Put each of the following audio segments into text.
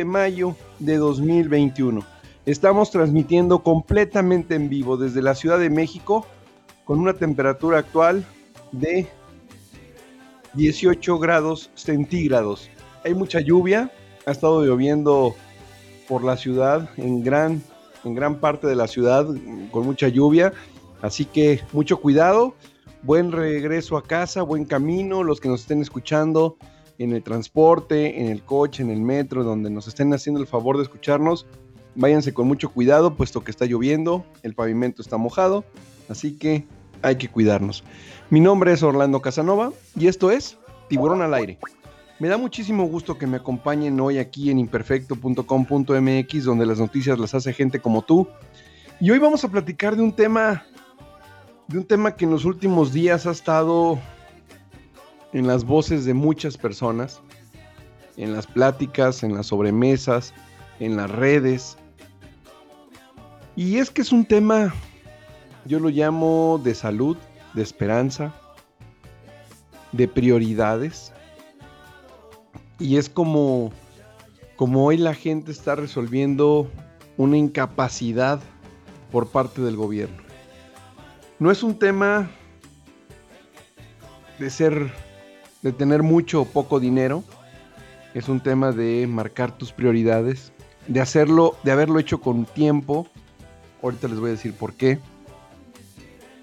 de mayo de 2021. Estamos transmitiendo completamente en vivo desde la Ciudad de México con una temperatura actual de 18 grados centígrados. Hay mucha lluvia, ha estado lloviendo por la ciudad, en gran, en gran parte de la ciudad, con mucha lluvia. Así que mucho cuidado buen regreso a casa, buen camino, los que nos estén escuchando en el transporte, en el coche, en el metro, donde nos estén haciendo el favor de escucharnos, váyanse con mucho cuidado, puesto que está lloviendo, el pavimento está mojado, así que hay que cuidarnos. Mi nombre es Orlando Casanova y esto es Tiburón al Aire. Me da muchísimo gusto que me acompañen hoy aquí en imperfecto.com.mx, donde las noticias las hace gente como tú. Y hoy vamos a platicar de un tema de un tema que en los últimos días ha estado en las voces de muchas personas, en las pláticas, en las sobremesas, en las redes. Y es que es un tema, yo lo llamo de salud, de esperanza, de prioridades. Y es como, como hoy la gente está resolviendo una incapacidad por parte del gobierno. No es un tema de ser, de tener mucho o poco dinero. Es un tema de marcar tus prioridades, de hacerlo, de haberlo hecho con tiempo. Ahorita les voy a decir por qué.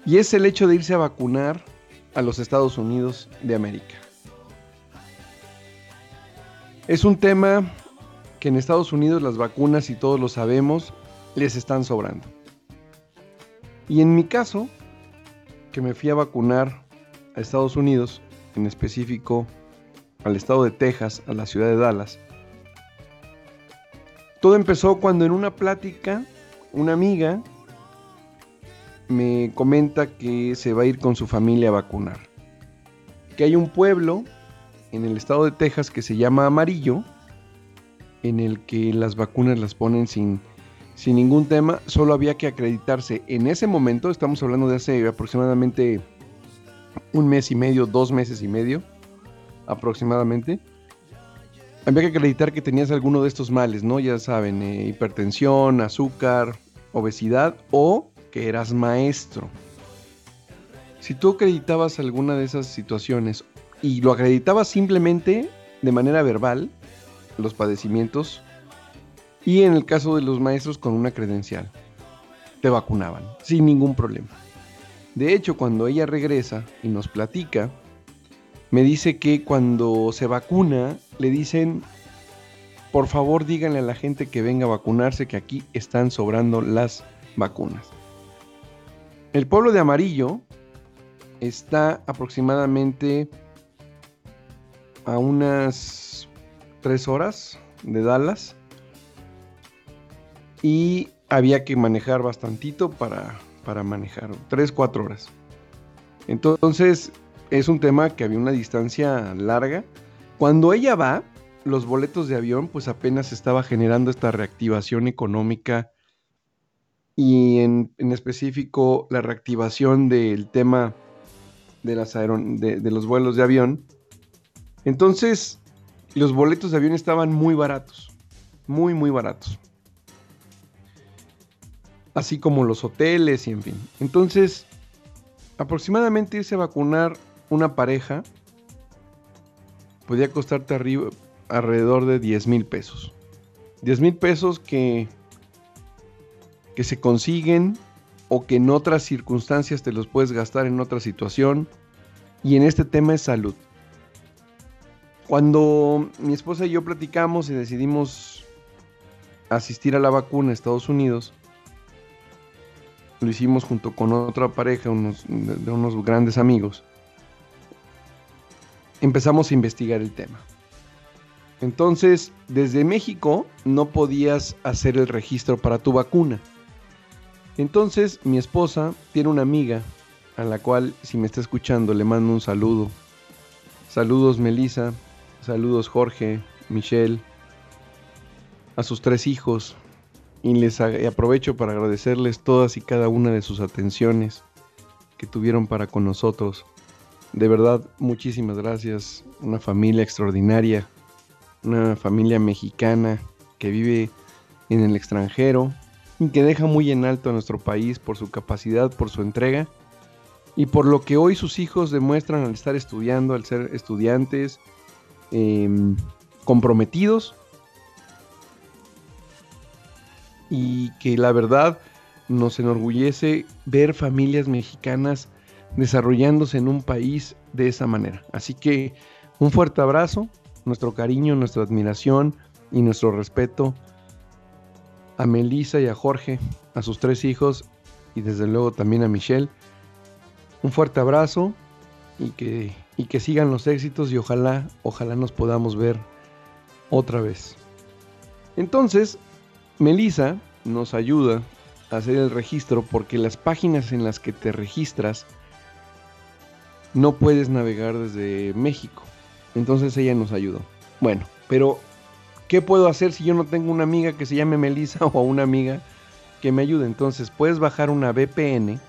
Y es el hecho de irse a vacunar a los Estados Unidos de América. Es un tema que en Estados Unidos las vacunas, y todos lo sabemos, les están sobrando. Y en mi caso, que me fui a vacunar a Estados Unidos, en específico al estado de Texas, a la ciudad de Dallas. Todo empezó cuando en una plática una amiga me comenta que se va a ir con su familia a vacunar. Que hay un pueblo en el estado de Texas que se llama Amarillo, en el que las vacunas las ponen sin sin ningún tema, solo había que acreditarse en ese momento, estamos hablando de hace aproximadamente un mes y medio, dos meses y medio, aproximadamente. Había que acreditar que tenías alguno de estos males, ¿no? Ya saben, eh, hipertensión, azúcar, obesidad o que eras maestro. Si tú acreditabas alguna de esas situaciones y lo acreditabas simplemente de manera verbal, los padecimientos, y en el caso de los maestros con una credencial. Te vacunaban sin ningún problema. De hecho, cuando ella regresa y nos platica, me dice que cuando se vacuna le dicen, por favor díganle a la gente que venga a vacunarse que aquí están sobrando las vacunas. El pueblo de Amarillo está aproximadamente a unas tres horas de Dallas y había que manejar bastantito para, para manejar, 3, 4 horas. Entonces es un tema que había una distancia larga. Cuando ella va, los boletos de avión pues apenas estaba generando esta reactivación económica y en, específico la reactivación del tema de, las de los vuelos de avión. Entonces los boletos de avión estaban muy baratos, muy muy baratos así como los hoteles y en fin. Entonces, aproximadamente irse a vacunar una pareja podía costarte arriba, alrededor de 10 mil pesos. 10 mil pesos que, que se consiguen o que en otras circunstancias te los puedes gastar en otra situación. Y en este tema es salud. Cuando mi esposa y yo platicamos y decidimos asistir a la vacuna a Estados Unidos, lo hicimos junto con otra pareja, unos, de unos grandes amigos. Empezamos a investigar el tema. Entonces, desde México no podías hacer el registro para tu vacuna. Entonces, mi esposa tiene una amiga a la cual, si me está escuchando, le mando un saludo. Saludos, Melissa. Saludos, Jorge, Michelle. A sus tres hijos, y les aprovecho para agradecerles todas y cada una de sus atenciones que tuvieron para con nosotros. De verdad, muchísimas gracias. Una familia extraordinaria, una familia mexicana que vive en el extranjero y que deja muy en alto a nuestro país por su capacidad, por su entrega y por lo que hoy sus hijos demuestran al estar estudiando, al ser estudiantes em, comprometidos y que la verdad nos enorgullece ver familias mexicanas desarrollándose en un país de esa manera. Así que un fuerte abrazo, nuestro cariño, nuestra admiración y nuestro respeto a Melissa y a Jorge, a sus tres hijos y desde luego también a Michelle. Un fuerte abrazo y que, y que sigan los éxitos y ojalá, ojalá nos podamos ver otra vez. Entonces, Melissa nos ayuda a hacer el registro porque las páginas en las que te registras no puedes navegar desde México. Entonces ella nos ayudó. Bueno, pero ¿qué puedo hacer si yo no tengo una amiga que se llame Melissa o una amiga que me ayude? Entonces puedes bajar una VPN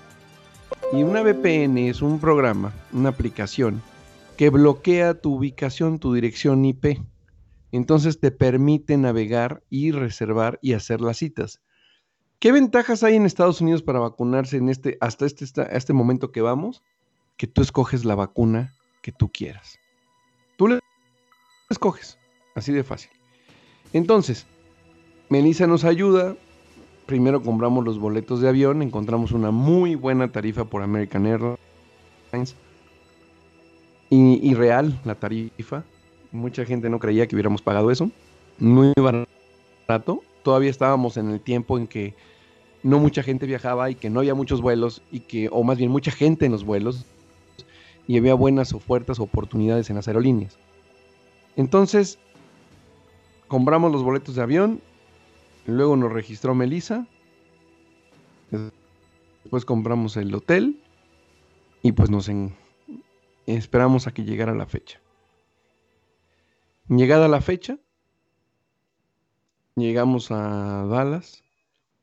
y una VPN es un programa, una aplicación que bloquea tu ubicación, tu dirección IP. Entonces te permite navegar y reservar y hacer las citas. ¿Qué ventajas hay en Estados Unidos para vacunarse en este, hasta este, este momento que vamos? Que tú escoges la vacuna que tú quieras. Tú le escoges, así de fácil. Entonces, Melissa nos ayuda. Primero compramos los boletos de avión, encontramos una muy buena tarifa por American Airlines. Y, y real la tarifa. Mucha gente no creía que hubiéramos pagado eso. Muy barato. Todavía estábamos en el tiempo en que no mucha gente viajaba y que no había muchos vuelos y que, o más bien mucha gente en los vuelos y había buenas ofertas oportunidades en las aerolíneas. Entonces, compramos los boletos de avión, luego nos registró Melissa, después compramos el hotel y pues nos esperamos a que llegara la fecha. Llegada la fecha, llegamos a Dallas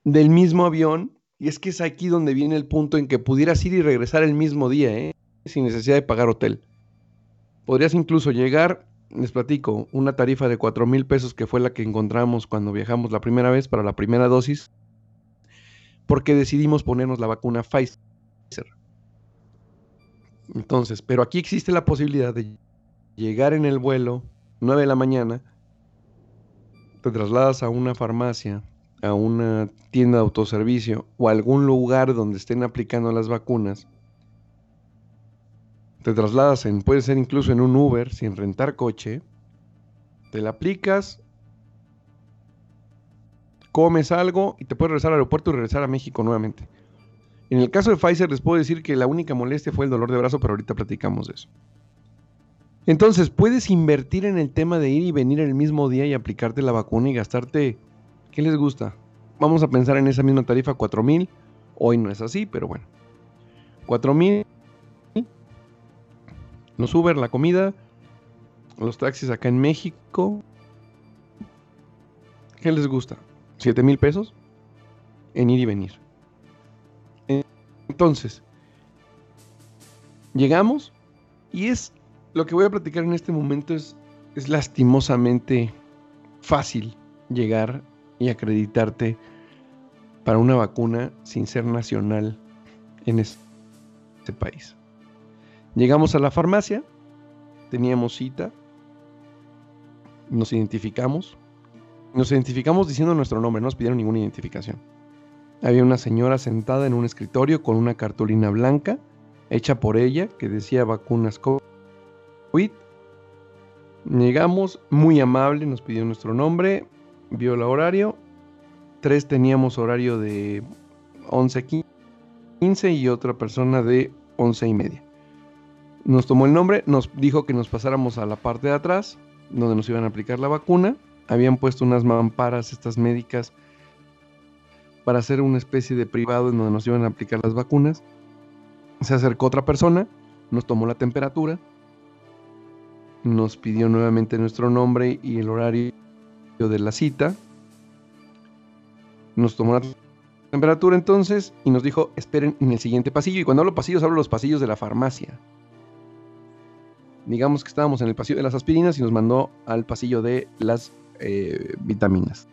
del mismo avión. Y es que es aquí donde viene el punto en que pudieras ir y regresar el mismo día, ¿eh? sin necesidad de pagar hotel. Podrías incluso llegar, les platico, una tarifa de 4 mil pesos que fue la que encontramos cuando viajamos la primera vez para la primera dosis, porque decidimos ponernos la vacuna Pfizer. Entonces, pero aquí existe la posibilidad de llegar en el vuelo 9 de la mañana, te trasladas a una farmacia a una tienda de autoservicio o a algún lugar donde estén aplicando las vacunas, te trasladas en, puede ser incluso en un Uber, sin rentar coche, te la aplicas, comes algo y te puedes regresar al aeropuerto y regresar a México nuevamente. En el caso de Pfizer les puedo decir que la única molestia fue el dolor de brazo, pero ahorita platicamos de eso. Entonces, puedes invertir en el tema de ir y venir el mismo día y aplicarte la vacuna y gastarte ¿Qué les gusta? Vamos a pensar en esa misma tarifa, 4000. Hoy no es así, pero bueno. 4000. Los Uber, la comida, los taxis acá en México. ¿Qué les gusta? ¿7 mil pesos? En ir y venir. Entonces, llegamos y es lo que voy a platicar en este momento es, es lastimosamente fácil llegar y acreditarte para una vacuna sin ser nacional en este país. Llegamos a la farmacia, teníamos cita, nos identificamos, nos identificamos diciendo nuestro nombre, no nos pidieron ninguna identificación. Había una señora sentada en un escritorio con una cartulina blanca hecha por ella que decía vacunas COVID. Llegamos, muy amable, nos pidió nuestro nombre, vio el horario. Tres teníamos horario de 11.15 y otra persona de 11 y media. Nos tomó el nombre, nos dijo que nos pasáramos a la parte de atrás, donde nos iban a aplicar la vacuna. Habían puesto unas mamparas, estas médicas, para hacer una especie de privado en donde nos iban a aplicar las vacunas. Se acercó otra persona, nos tomó la temperatura, nos pidió nuevamente nuestro nombre y el horario de la cita. Nos tomó la temperatura entonces y nos dijo, esperen en el siguiente pasillo. Y cuando hablo pasillos, hablo los pasillos de la farmacia. digamos que estábamos en el pasillo de las aspirinas y nos mandó al pasillo de las eh, vitaminas.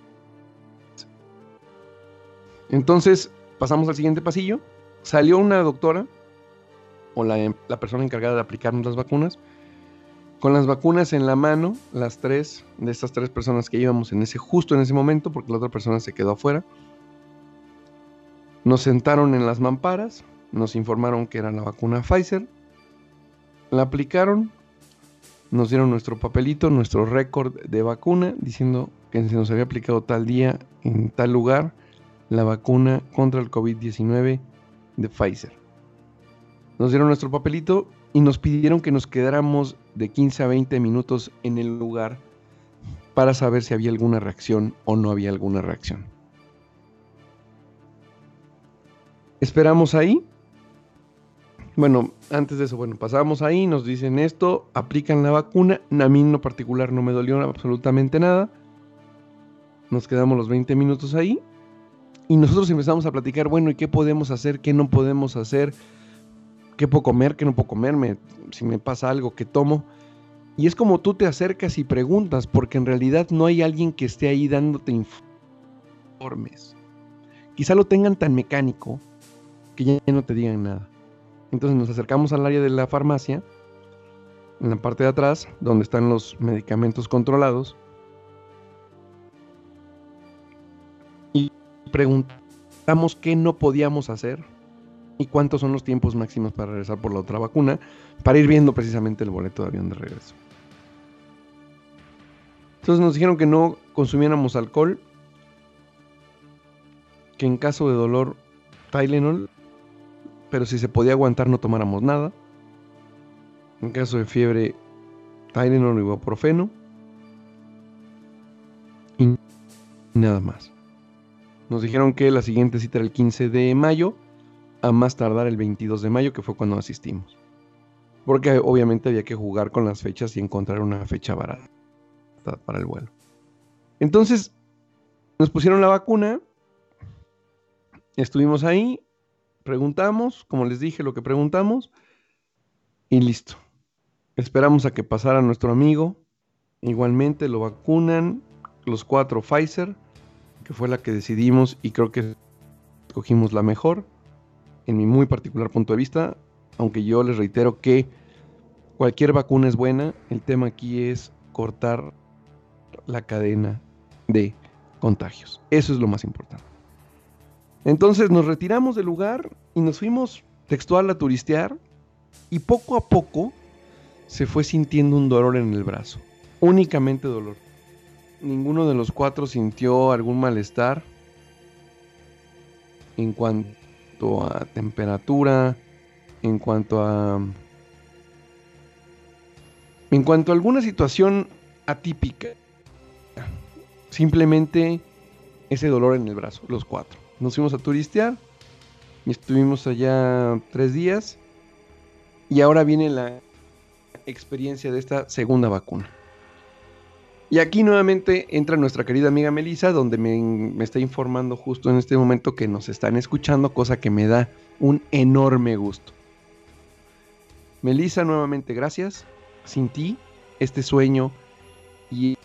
Entonces pasamos al siguiente pasillo, salió una doctora o la, la persona encargada de aplicarnos las vacunas, con las vacunas en la mano, las tres de estas tres personas que íbamos en ese justo en ese momento, porque la otra persona se quedó afuera. Nos sentaron en las mamparas, nos informaron que era la vacuna Pfizer, la aplicaron, nos dieron nuestro papelito, nuestro récord de vacuna, diciendo que se nos había aplicado tal día en tal lugar la vacuna contra el COVID-19 de Pfizer. Nos dieron nuestro papelito y nos pidieron que nos quedáramos de 15 a 20 minutos en el lugar para saber si había alguna reacción o no había alguna reacción. Esperamos ahí bueno, antes de eso, bueno, pasamos ahí, nos dicen esto, aplican la vacuna. A mí en lo particular no me dolió absolutamente nada. Nos quedamos los 20 minutos ahí. Y nosotros empezamos a platicar, bueno, ¿y qué podemos hacer? ¿Qué no podemos hacer? ¿Qué puedo comer? ¿Qué no puedo comer? si me pasa algo, ¿qué tomo? Y es como tú te acercas y preguntas, porque en realidad no hay alguien que esté ahí dándote informes. Quizá lo tengan tan mecánico que ya no te digan nada. Entonces nos acercamos al área de la farmacia, en la parte de atrás, donde están los medicamentos controlados, y preguntamos qué no podíamos hacer y cuántos son los tiempos máximos para regresar por la otra vacuna, para ir viendo precisamente el boleto de avión de regreso. Entonces nos dijeron que no consumiéramos alcohol, que en caso de dolor Tylenol pero si se podía aguantar no tomáramos nada. En caso de fiebre, Tylenol o ibuprofeno. Y nada más. Nos dijeron que la siguiente cita era el 15 de mayo, a más tardar el 22 de mayo, que fue cuando asistimos. Porque obviamente había que jugar con las fechas y encontrar una fecha barata para el vuelo. Entonces, nos pusieron la vacuna, estuvimos ahí, preguntamos, como les dije, lo que preguntamos y listo. Esperamos a que pasara nuestro amigo. Igualmente lo vacunan los cuatro Pfizer, que fue la que decidimos y creo que escogimos la mejor, en mi muy particular punto de vista, aunque yo les reitero que cualquier vacuna es buena, el tema aquí es cortar la cadena de contagios. Eso es lo más importante. Entonces nos retiramos del lugar y nos fuimos textual a turistear y poco a poco se fue sintiendo un dolor en el brazo. Únicamente dolor. Ninguno de los cuatro sintió algún malestar en cuanto a temperatura, en cuanto a... En cuanto a alguna situación atípica. Simplemente ese dolor en el brazo, los cuatro. Nos fuimos a turistear y estuvimos allá tres días. Y ahora viene la experiencia de esta segunda vacuna. Y aquí nuevamente entra nuestra querida amiga Melissa, donde me, está informando justo en este momento que nos están escuchando, cosa que me da un enorme gusto. Melissa, nuevamente gracias. Sin ti, este sueño y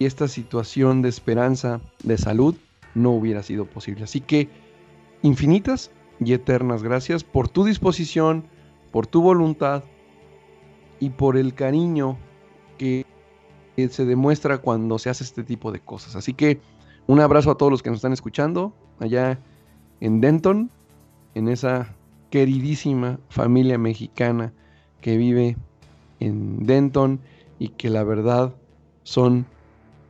esta situación de esperanza, de salud, no hubiera sido posible. Así que infinitas y eternas gracias por tu disposición, por tu voluntad y por el cariño que se demuestra cuando se hace este tipo de cosas. Así que un abrazo a todos los que nos están escuchando allá en Denton, en esa queridísima familia mexicana que vive en Denton y que la verdad son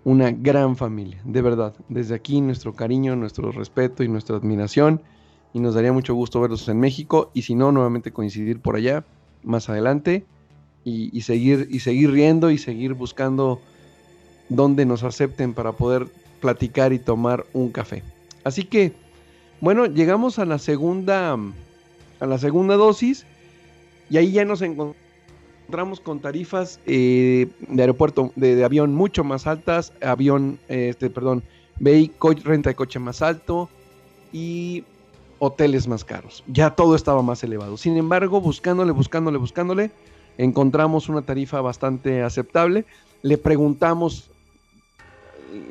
una gran familia, de verdad. Desde aquí nuestro cariño, nuestro respeto y nuestra admiración. Y nos daría mucho gusto verlos en México. Y si no, nuevamente coincidir por allá más adelante. Y, seguir, y seguir riendo y seguir buscando donde nos acepten para poder platicar y tomar un café. Así que, bueno, llegamos a la segunda, a la segunda dosis. Y ahí ya nos encontramos con tarifas eh, de aeropuerto, de, avión mucho más altas, avión, este, perdón, renta de coche más alto y hoteles más caros. Ya todo estaba más elevado. Sin embargo, buscándole, buscándole, buscándole, encontramos una tarifa bastante aceptable. Le preguntamos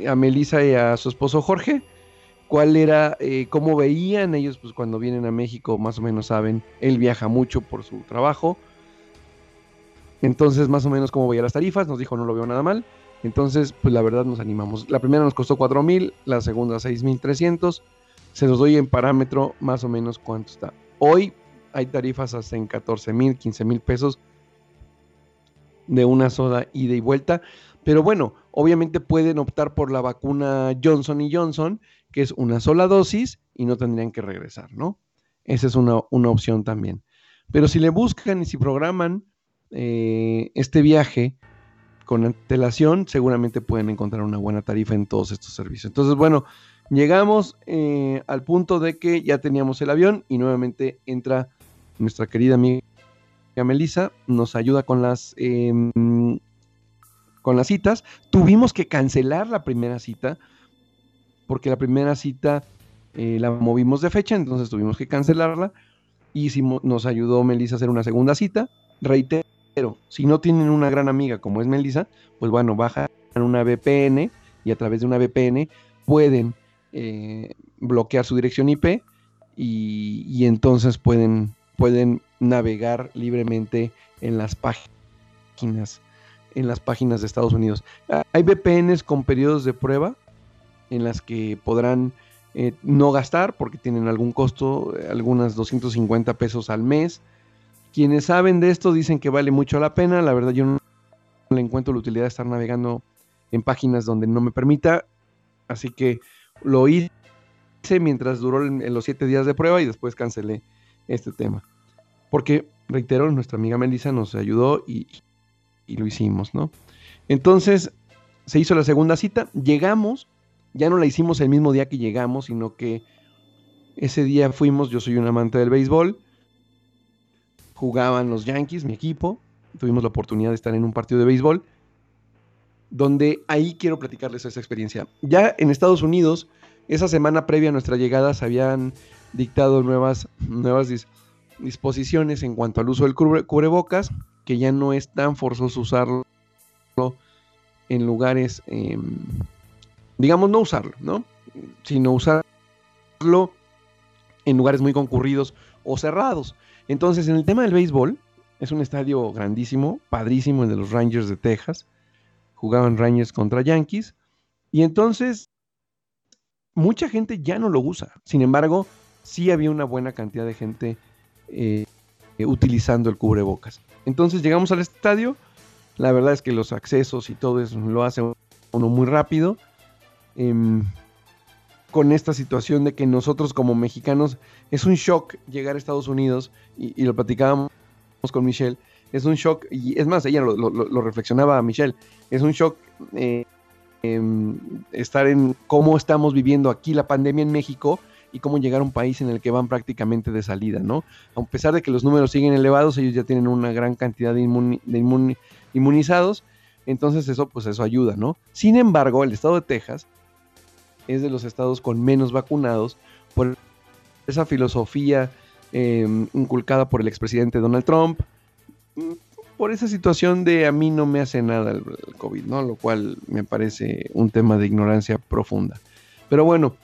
a Melissa y a su esposo Jorge cuál era, eh, cómo veían ellos, pues cuando vienen a México, más o menos saben, él viaja mucho por su trabajo. Entonces, más o menos cómo veía las tarifas, nos dijo no lo veo nada mal. Entonces, pues la verdad nos animamos. La primera nos costó 4 mil, la segunda 6.300. Se los doy en parámetro más o menos cuánto está. Hoy hay tarifas hasta en 14 mil, 15 mil pesos de una soda ida y vuelta. Pero bueno, obviamente pueden optar por la vacuna Johnson y Johnson, que es una sola dosis y no tendrían que regresar, ¿no? Esa es una, opción también. Pero si le buscan y si programan eh, este viaje con antelación, seguramente pueden encontrar una buena tarifa en todos estos servicios. Entonces, bueno, llegamos eh, al punto de que ya teníamos el avión y nuevamente entra nuestra querida amiga Melissa, nos ayuda con las em, con las citas. Tuvimos que cancelar la primera cita porque la primera cita eh, la movimos de fecha, entonces tuvimos que cancelarla. Y nos ayudó Melissa a hacer una segunda cita. Reitero, si no tienen una gran amiga como es Melissa, pues bueno, bajan una VPN y a través de una VPN pueden eh, bloquear su dirección IP y, entonces pueden, pueden navegar libremente en las páginas en las páginas de Estados Unidos. Ah, hay VPNs con periodos de prueba en las que podrán eh, no gastar porque tienen algún costo, eh, algunas 250 pesos al mes. Quienes saben de esto dicen que vale mucho la pena. La verdad yo no le encuentro la utilidad de estar navegando en páginas donde no me permita. Así que lo hice mientras duró los siete días de prueba y después cancelé este tema. Porque, reitero, nuestra amiga Melissa nos ayudó y, y lo hicimos, ¿no? Entonces, se hizo la segunda cita, llegamos, ya no la hicimos el mismo día que llegamos, sino que ese día fuimos, yo soy un amante del béisbol, jugaban los Yankees, mi equipo, tuvimos la oportunidad de estar en un partido de béisbol, donde ahí quiero platicarles esa experiencia. Ya en Estados Unidos, esa semana previa a nuestra llegada se habían dictado nuevas, nuevas disposiciones en cuanto al uso del cubrebocas, que ya no es tan forzoso usarlo en lugares, em, digamos, no usarlo, ¿no? Sino usarlo en lugares muy concurridos o cerrados. Entonces, en el tema del béisbol, es un estadio grandísimo, padrísimo, el de los Rangers de Texas. Jugaban Rangers contra Yankees. Y entonces, mucha gente ya no lo usa. Sin embargo, sí había una buena cantidad de gente eh, utilizando el cubrebocas. Entonces llegamos al estadio, la verdad es que los accesos y todo eso lo hace uno muy rápido. Em, con esta situación de que nosotros como mexicanos es un shock llegar a Estados Unidos y, lo platicábamos con Michelle, es un shock, y es más, ella lo, reflexionaba a Michelle, es un shock eh, em, estar en cómo estamos viviendo aquí la pandemia en México y cómo llegar a un país en el que van prácticamente de salida, ¿no? A pesar de que los números siguen elevados, ellos ya tienen una gran cantidad de, inmunizados, entonces eso, pues eso ayuda, ¿no? Sin embargo, el estado de Texas es de los estados con menos vacunados por esa filosofía em, inculcada por el expresidente Donald Trump, mm, por esa situación de a mí no me hace nada el, el COVID, ¿no? Lo cual me parece un tema de ignorancia profunda. Pero bueno,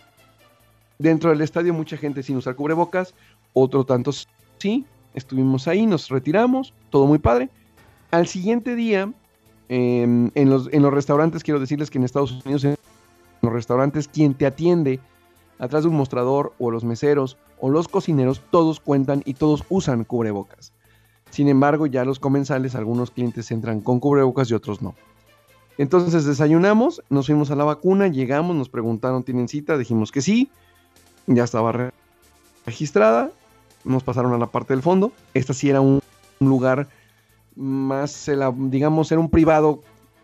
Dentro del estadio mucha gente sin usar cubrebocas, otro tanto sí. Estuvimos ahí, nos retiramos, todo muy padre. Al siguiente día, em, en, los, en los restaurantes, quiero decirles que en Estados Unidos, en los restaurantes, quien te atiende atrás de un mostrador, o los meseros, o los cocineros, todos cuentan y todos usan cubrebocas. Sin embargo, ya los comensales, algunos clientes entran con cubrebocas y otros no. Entonces desayunamos, nos fuimos a la vacuna, llegamos, nos preguntaron, ¿tienen cita? Dijimos que sí ya estaba registrada, nos pasaron a la parte del fondo, esta sí era un, lugar más, digamos, era un privado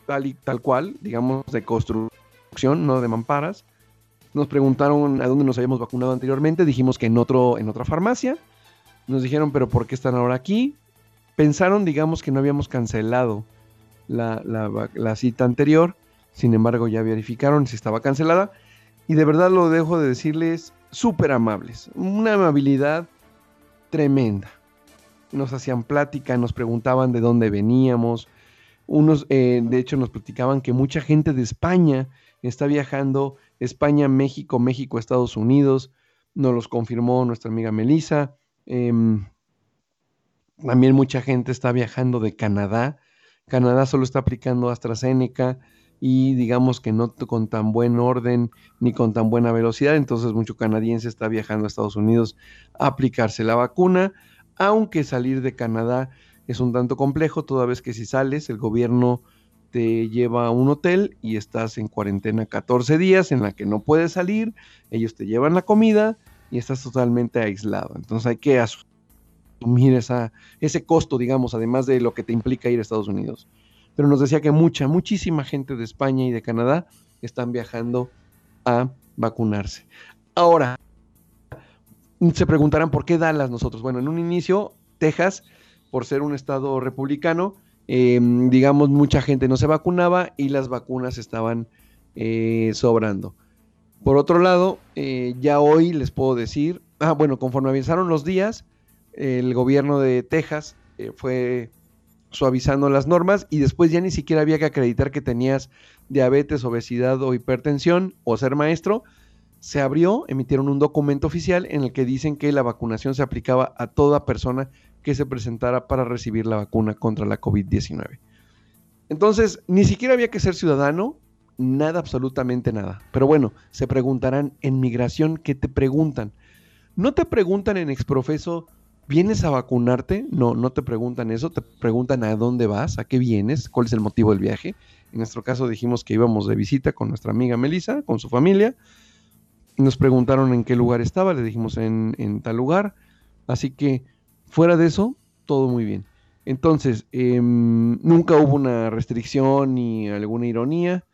tal y tal cual, digamos, de construcción, no de mamparas. Nos preguntaron a dónde nos habíamos vacunado anteriormente, dijimos que en, otro, en otra farmacia. Nos dijeron, pero ¿por qué están ahora aquí? Pensaron, digamos, que no habíamos cancelado la, la cita anterior, sin embargo ya verificaron si estaba cancelada. Y de verdad lo dejo de decirles, súper amables, una amabilidad tremenda. nos hacían plática, nos preguntaban de dónde veníamos. Unos, eh, de hecho, nos platicaban que mucha gente de España está viajando, España, México, México, Estados Unidos. Nos los confirmó nuestra amiga Melissa. Em, también mucha gente está viajando de Canadá. Canadá solo está aplicando AstraZeneca y digamos que no con tan buen orden ni con tan buena velocidad. Entonces mucho canadiense está viajando a Estados Unidos a aplicarse la vacuna aunque salir de Canadá es un tanto complejo, toda vez que si sales, el gobierno te lleva a un hotel y estás en cuarentena 14 días en la que no puedes salir, ellos te llevan la comida y estás totalmente aislado. Entonces hay que asumir esa, ese costo, digamos, además de lo que te implica ir a Estados Unidos. Pero nos decía que mucha, muchísima gente de España y de Canadá están viajando a vacunarse. Ahora, se preguntarán por qué Dallas nosotros. Bueno, en un inicio, Texas, por ser un estado republicano, em, digamos, mucha gente no se vacunaba y las vacunas estaban eh, sobrando. Por otro lado, eh, ya hoy les puedo decir, ah, bueno, conforme avanzaron los días, el gobierno de Texas eh, fue suavizando las normas y después ya ni siquiera había que acreditar que tenías diabetes, obesidad o hipertensión o ser maestro, se abrió, emitieron un documento oficial en el que dicen que la vacunación se aplicaba a toda persona que se presentara para recibir la vacuna contra la COVID-19. Entonces, ni siquiera había que ser ciudadano, nada, absolutamente nada. Pero bueno, se preguntarán en migración, ¿qué te preguntan? No te preguntan en exprofeso, ¿vienes a vacunarte? No, no te preguntan eso, te preguntan a dónde vas, a qué vienes, cuál es el motivo del viaje. En nuestro caso dijimos que íbamos de visita con nuestra amiga Melissa, con su familia nos preguntaron en qué lugar estaba, le dijimos en, tal lugar. Así que fuera de eso, todo muy bien. Entonces, em, nunca hubo una restricción ni alguna ironía.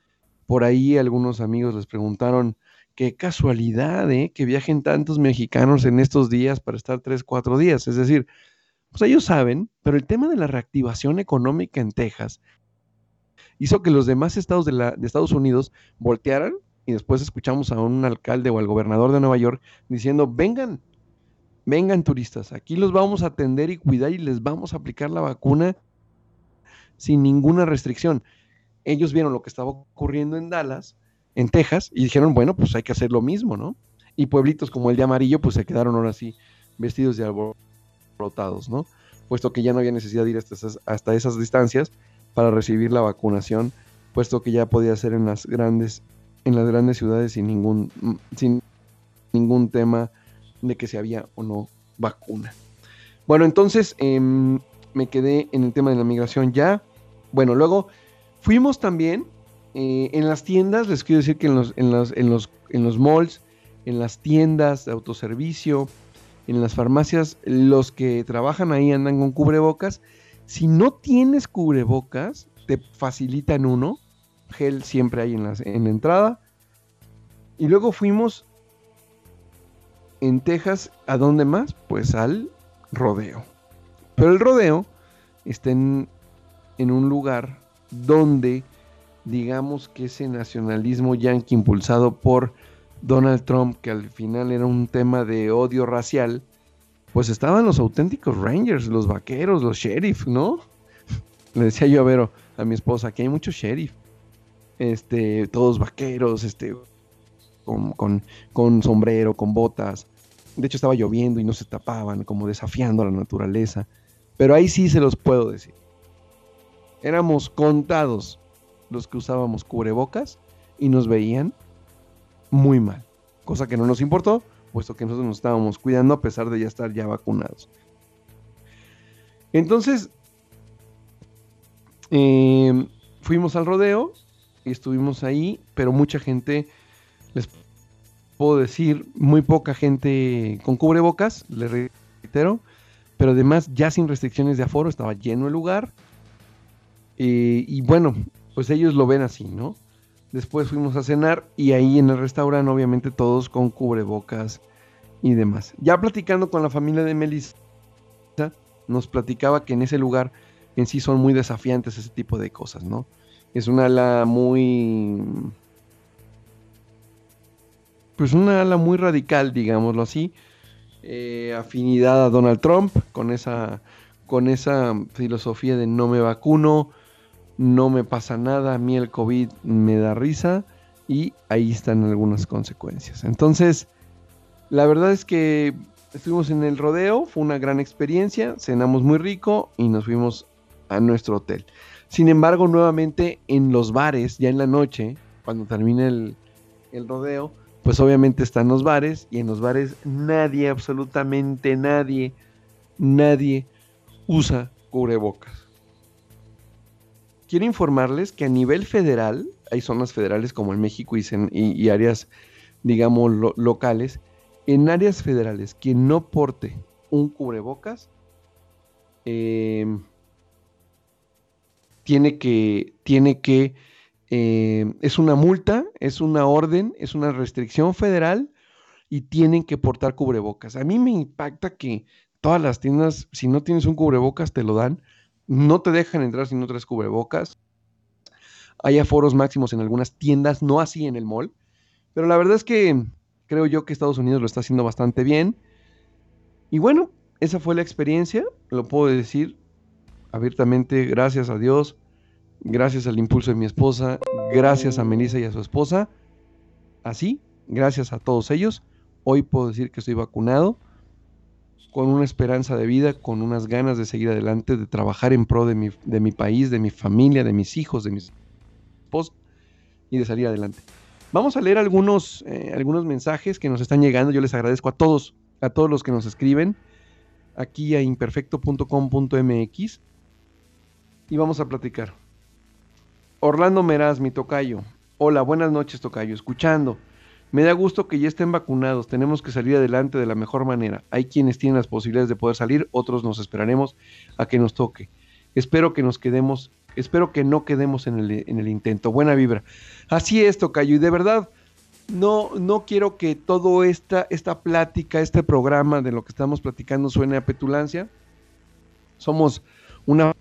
Por ahí algunos amigos les preguntaron, qué casualidad, ¿eh? Que viajen tantos mexicanos en estos días para estar tres, cuatro días. Es decir, pues ellos saben, pero el tema de la reactivación económica en Texas hizo que los demás estados de, de Estados Unidos voltearan y después escuchamos a un alcalde o al gobernador de Nueva York diciendo, vengan, vengan turistas, aquí los vamos a atender y cuidar y les vamos a aplicar la vacuna sin ninguna restricción. Ellos vieron lo que estaba ocurriendo en Dallas, en Texas, y dijeron, bueno, pues hay que hacer lo mismo, ¿no? Y pueblitos como el de Amarillo, pues se quedaron ahora sí vestidos de alborotados, ¿no? Puesto que ya no había necesidad de ir hasta esas, hasta esas distancias para recibir la vacunación, puesto que ya podía ser en las grandes en las grandes ciudades sin ningún, sin ningún tema de que se había o no vacuna. Bueno, entonces em, me quedé en el tema de la migración ya. Bueno, luego fuimos también eh, en las tiendas, les quiero decir que en los, en, los, en, los, en los malls, en las tiendas de autoservicio, en las farmacias, los que trabajan ahí andan con cubrebocas. Si no tienes cubrebocas, te facilitan uno gel siempre hay en la, en la entrada. Y luego fuimos en Texas, ¿a dónde más? Pues al rodeo. Pero el rodeo está en, en un lugar donde, digamos que ese nacionalismo yankee impulsado por Donald Trump, que al final era un tema de odio racial, pues estaban los auténticos Rangers, los vaqueros, los sheriff, ¿no? Le decía yo a Vero, a mi esposa, que hay muchos sheriff este, todos vaqueros, este, con, sombrero, con botas. De hecho estaba lloviendo y no se tapaban, como desafiando a la naturaleza. Pero ahí sí se los puedo decir. Éramos contados los que usábamos cubrebocas y nos veían muy mal. Cosa que no nos importó, puesto que nosotros nos estábamos cuidando a pesar de ya estar ya vacunados. Entonces, em, fuimos al rodeo y estuvimos ahí, pero mucha gente, les puedo decir, muy poca gente con cubrebocas, les reitero, pero además ya sin restricciones de aforo, estaba lleno el lugar. y bueno, pues ellos lo ven así, ¿no? Después fuimos a cenar y ahí en el restaurante, obviamente todos con cubrebocas y demás. Ya platicando con la familia de Melissa, nos platicaba que en ese lugar en sí son muy desafiantes ese tipo de cosas, ¿no? es una ala muy... Pues una ala muy radical, digámoslo así. Eh, afinidad a Donald Trump con esa con esa filosofía de no me vacuno, no me pasa nada, a mí el COVID me da risa y ahí están algunas consecuencias. Entonces, la verdad es que estuvimos en el rodeo, fue una gran experiencia, cenamos muy rico y nos fuimos a nuestro hotel. Sin embargo, nuevamente en los bares, ya en la noche, cuando termine el, el rodeo, pues obviamente están los bares y en los bares nadie, absolutamente nadie, nadie usa cubrebocas. Quiero informarles que a nivel federal, hay zonas federales como en México y, áreas, digamos, locales, en áreas federales, quien no porte un cubrebocas, em, tiene que, tiene que, em, es una multa, es una orden, es una restricción federal y tienen que portar cubrebocas. A mí me impacta que todas las tiendas, si no tienes un cubrebocas, te lo dan. No te dejan entrar si no traes cubrebocas. Hay aforos máximos en algunas tiendas, no así en el mall. Pero la verdad es que creo yo que Estados Unidos lo está haciendo bastante bien. Y bueno, esa fue la experiencia, lo puedo decir abiertamente, gracias a Dios, gracias al impulso de mi esposa, gracias a Melissa y a su esposa. Así, gracias a todos ellos, hoy puedo decir que estoy vacunado con una esperanza de vida, con unas ganas de seguir adelante, de trabajar en pro de mi, de mi país, de mi familia, de mis hijos, de mis esposos y de salir adelante. Vamos a leer algunos, eh, algunos mensajes que nos están llegando. Yo les agradezco a todos, a todos los que nos escriben aquí a imperfecto.com.mx y vamos a platicar. Orlando Meraz, mi tocayo. Hola, buenas noches, tocayo. Escuchando. Me da gusto que ya estén vacunados, tenemos que salir adelante de la mejor manera. Hay quienes tienen las posibilidades de poder salir, otros nos esperaremos a que nos toque. Espero que nos quedemos, espero que no quedemos en el, intento. Buena vibra. Así es, Tocayo, y de verdad, no, no quiero que toda esta, esta plática, este programa de lo que estamos platicando suene a petulancia. Somos una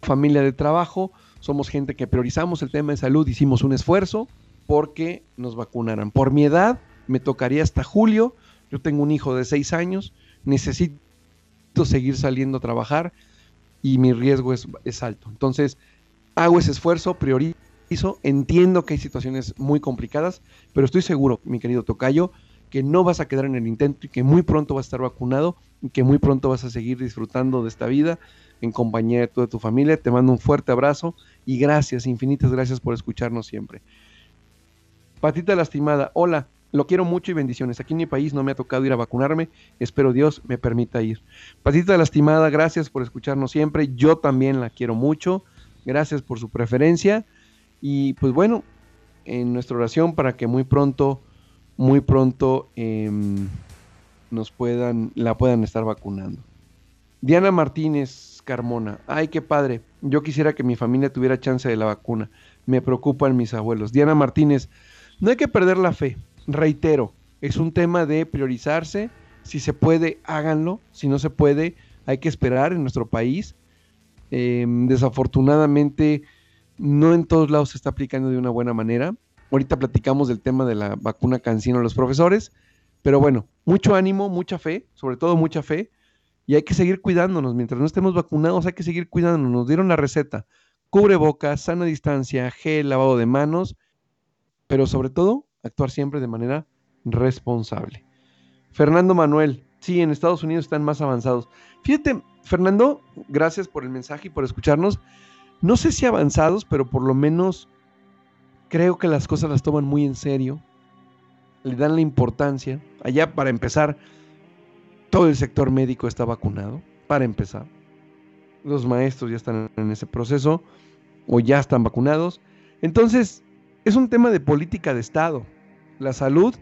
familia de trabajo, somos gente que priorizamos el tema de salud, hicimos un esfuerzo, porque nos vacunaran. Por mi edad, me tocaría hasta julio. Yo tengo un hijo de seis años, necesito seguir saliendo a trabajar y mi riesgo es, es alto. Entonces, hago ese esfuerzo, priorizo, entiendo que hay situaciones muy complicadas, pero estoy seguro, mi querido Tocayo, que no vas a quedar en el intento y que muy pronto vas a estar vacunado y que muy pronto vas a seguir disfrutando de esta vida en compañía de toda tu familia. Te mando un fuerte abrazo y gracias, infinitas gracias por escucharnos siempre. Patita lastimada, hola, lo quiero mucho y bendiciones. Aquí en mi país no me ha tocado ir a vacunarme, espero Dios me permita ir. Patita lastimada, gracias por escucharnos siempre, yo también la quiero mucho, gracias por su preferencia y pues bueno, en nuestra oración para que muy pronto, muy pronto em, nos puedan, la puedan estar vacunando. Diana Martínez Carmona, ay qué padre, yo quisiera que mi familia tuviera chance de la vacuna, me preocupan mis abuelos. Diana Martínez, no hay que perder la fe, reitero, es un tema de priorizarse, si se puede, háganlo, si no se puede, hay que esperar en nuestro país. Em, desafortunadamente, no en todos lados se está aplicando de una buena manera. Ahorita platicamos del tema de la vacuna cancino a los profesores, pero bueno, mucho ánimo, mucha fe, sobre todo mucha fe, y hay que seguir cuidándonos. Mientras no estemos vacunados, hay que seguir cuidándonos. Nos dieron la receta: cubrebocas, sana distancia, gel, lavado de manos pero sobre todo actuar siempre de manera responsable. Fernando Manuel, sí, en Estados Unidos están más avanzados. Fíjate, Fernando, gracias por el mensaje y por escucharnos. No sé si avanzados, pero por lo menos creo que las cosas las toman muy en serio, le dan la importancia. Allá, para empezar, todo el sector médico está vacunado, para empezar. Los maestros ya están en ese proceso o ya están vacunados. Entonces, es un tema de política de Estado. La salud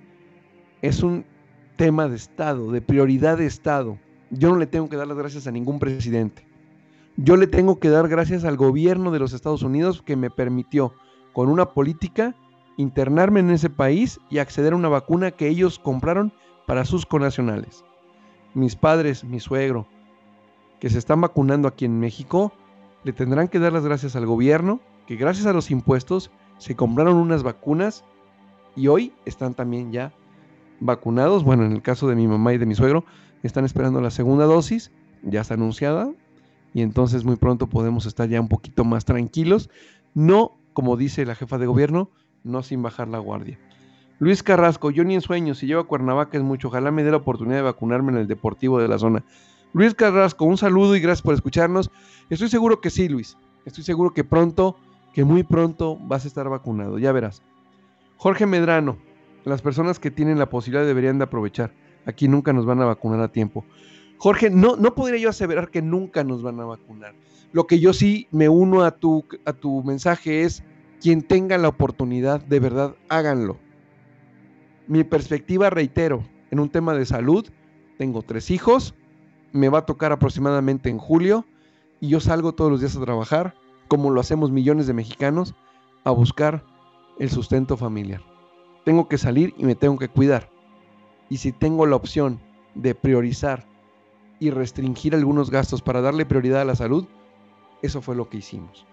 es un tema de Estado, de prioridad de Estado. Yo no le tengo que dar las gracias a ningún presidente. Yo le tengo que dar gracias al gobierno de los Estados Unidos que me permitió, con una política, internarme en ese país y acceder a una vacuna que ellos compraron para sus conacionales. Mis padres, mi suegro, que se están vacunando aquí en México, le tendrán que dar las gracias al gobierno, que gracias a los impuestos se compraron unas vacunas y hoy están también ya vacunados. Bueno, en el caso de mi mamá y de mi suegro, están esperando la segunda dosis, ya está anunciada. y entonces muy pronto podemos estar ya un poquito más tranquilos. No, como dice la jefa de gobierno, no sin bajar la guardia. Luis Carrasco, yo ni en sueños, si llevo a Cuernavaca es mucho, ojalá me dé la oportunidad de vacunarme en el deportivo de la zona. Luis Carrasco, un saludo y gracias por escucharnos. Estoy seguro que sí, Luis. Estoy seguro que pronto, que muy pronto vas a estar vacunado, ya verás. Jorge Medrano, las personas que tienen la posibilidad deberían de aprovechar. Aquí nunca nos van a vacunar a tiempo. Jorge, no, no podría yo aseverar que nunca nos van a vacunar. Lo que yo sí me uno a tu, a tu mensaje es, quien tenga la oportunidad, de verdad, háganlo mi perspectiva, reitero, en un tema de salud, tengo tres hijos, me va a tocar aproximadamente en julio y yo salgo todos los días a trabajar, como lo hacemos millones de mexicanos, a buscar el sustento familiar. Tengo que salir y me tengo que cuidar. Y si tengo la opción de priorizar y restringir algunos gastos para darle prioridad a la salud, eso fue lo que hicimos.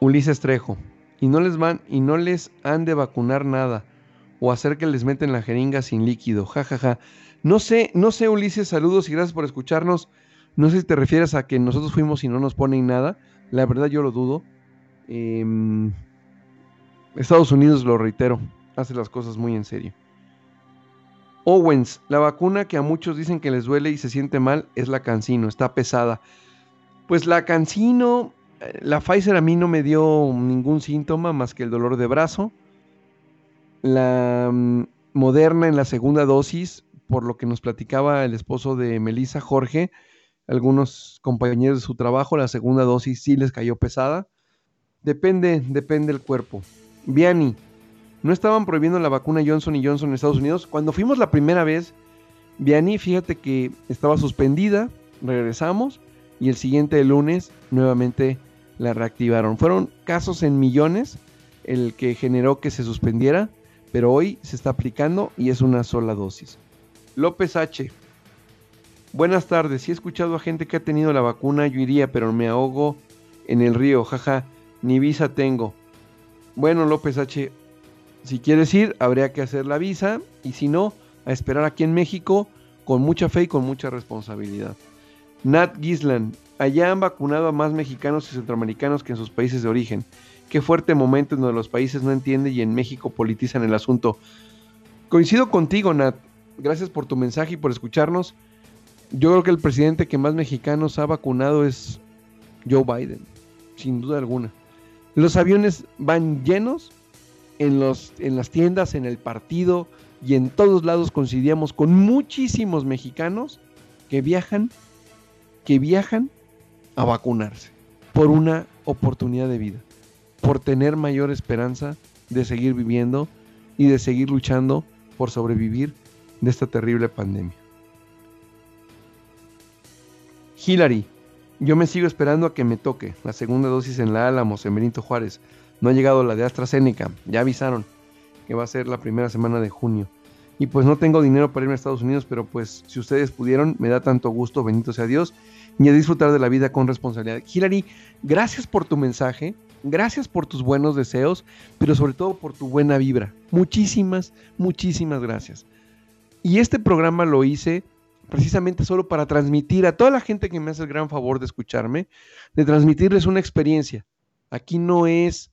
Ulises Trejo, y no les van y no les han de vacunar nada o hacer que les meten la jeringa sin líquido. Ja, ja, ja. No sé, no sé, Ulises, saludos y gracias por escucharnos. No sé si te refieres a que nosotros fuimos y no nos ponen nada. La verdad yo lo dudo. Em, Estados Unidos, lo reitero, hace las cosas muy en serio. Owens, la vacuna que a muchos dicen que les duele y se siente mal es la Cancino, está pesada. Pues la Cancino la Pfizer a mí no me dio ningún síntoma más que el dolor de brazo. La mm, Moderna en la segunda dosis, por lo que nos platicaba el esposo de Melissa, Jorge, algunos compañeros de su trabajo, la segunda dosis sí les cayó pesada. Depende, depende del cuerpo. Viani, no estaban prohibiendo la vacuna Johnson y Johnson en Estados Unidos. Cuando fuimos la primera vez, Viani, fíjate que estaba suspendida, regresamos y el siguiente lunes nuevamente la reactivaron. Fueron casos en millones el que generó que se suspendiera, pero hoy se está aplicando y es una sola dosis. López H. Buenas tardes, si he escuchado a gente que ha tenido la vacuna, yo iría, pero me ahogo en el río, jaja, ni visa tengo. Bueno, López H, si quieres ir, habría que hacer la visa y si no, a esperar aquí en México con mucha fe y con mucha responsabilidad. Nat Gisland, Allá han vacunado a más mexicanos y centroamericanos que en sus países de origen. Qué fuerte momento en donde los países no entienden y en México politizan el asunto. Coincido contigo, Nat. Gracias por tu mensaje y por escucharnos. Yo creo que el presidente que más mexicanos ha vacunado es Joe Biden, sin duda alguna. Los aviones van llenos en, los, en las tiendas, en el partido y en todos lados coincidíamos con muchísimos mexicanos que viajan, que viajan a vacunarse por una oportunidad de vida, por tener mayor esperanza de seguir viviendo y de seguir luchando por sobrevivir de esta terrible pandemia. Hillary, yo me sigo esperando a que me toque la segunda dosis en la Álamos, en Benito Juárez. No ha llegado la de AstraZeneca, ya avisaron que va a ser la primera semana de junio. Y pues no tengo dinero para irme a Estados Unidos, pero pues si ustedes pudieron, me da tanto gusto, bendito sea Dios, y a disfrutar de la vida con responsabilidad. Hilary, gracias por tu mensaje, gracias por tus buenos deseos, pero sobre todo por tu buena vibra. Muchísimas, muchísimas gracias. Y este programa lo hice precisamente solo para transmitir a toda la gente que me hace el gran favor de escucharme, de transmitirles una experiencia. Aquí no es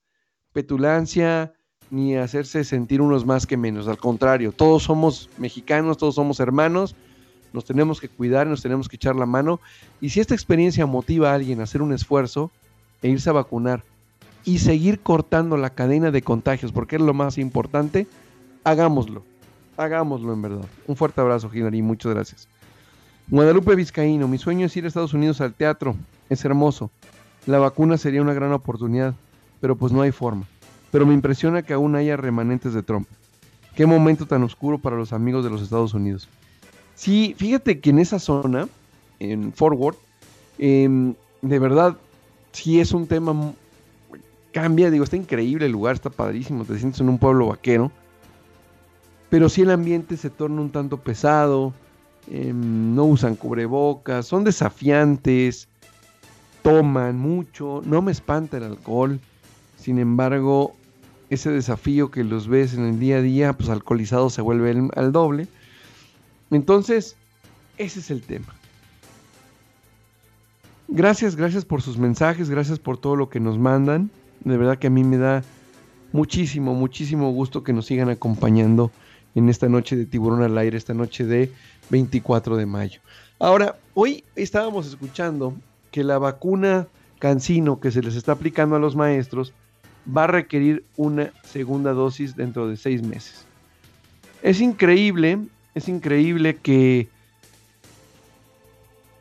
petulancia ni hacerse sentir unos más que menos, al contrario, todos somos mexicanos, todos somos hermanos nos tenemos que cuidar, nos tenemos que echar la mano. Y si esta experiencia motiva a alguien a hacer un esfuerzo e irse a vacunar y seguir cortando la cadena de contagios, porque es lo más importante, hagámoslo. Hagámoslo en verdad. Un fuerte abrazo, Hilary, muchas gracias. Guadalupe Vizcaíno, mi sueño es ir a Estados Unidos al teatro. Es hermoso. La vacuna sería una gran oportunidad, pero pues no hay forma. Pero me impresiona que aún haya remanentes de Trump. Qué momento tan oscuro para los amigos de los Estados Unidos. Sí, fíjate que en esa zona, en Forward, em, de verdad, sí es un tema. Cambia, digo, está increíble el lugar, está padrísimo, te sientes en un pueblo vaquero. Pero sí el ambiente se torna un tanto pesado, em, no usan cubrebocas, son desafiantes, toman mucho, no me espanta el alcohol. Sin embargo, ese desafío que los ves en el día a día, pues alcoholizado se vuelve al doble. Entonces, ese es el tema. Gracias, gracias por sus mensajes, gracias por todo lo que nos mandan. De verdad que a mí me da muchísimo, muchísimo gusto que nos sigan acompañando en esta noche de tiburón al aire, esta noche de 24 de mayo. Ahora, hoy estábamos escuchando que la vacuna Cancino que se les está aplicando a los maestros va a requerir una segunda dosis dentro de seis meses. Es increíble, es increíble que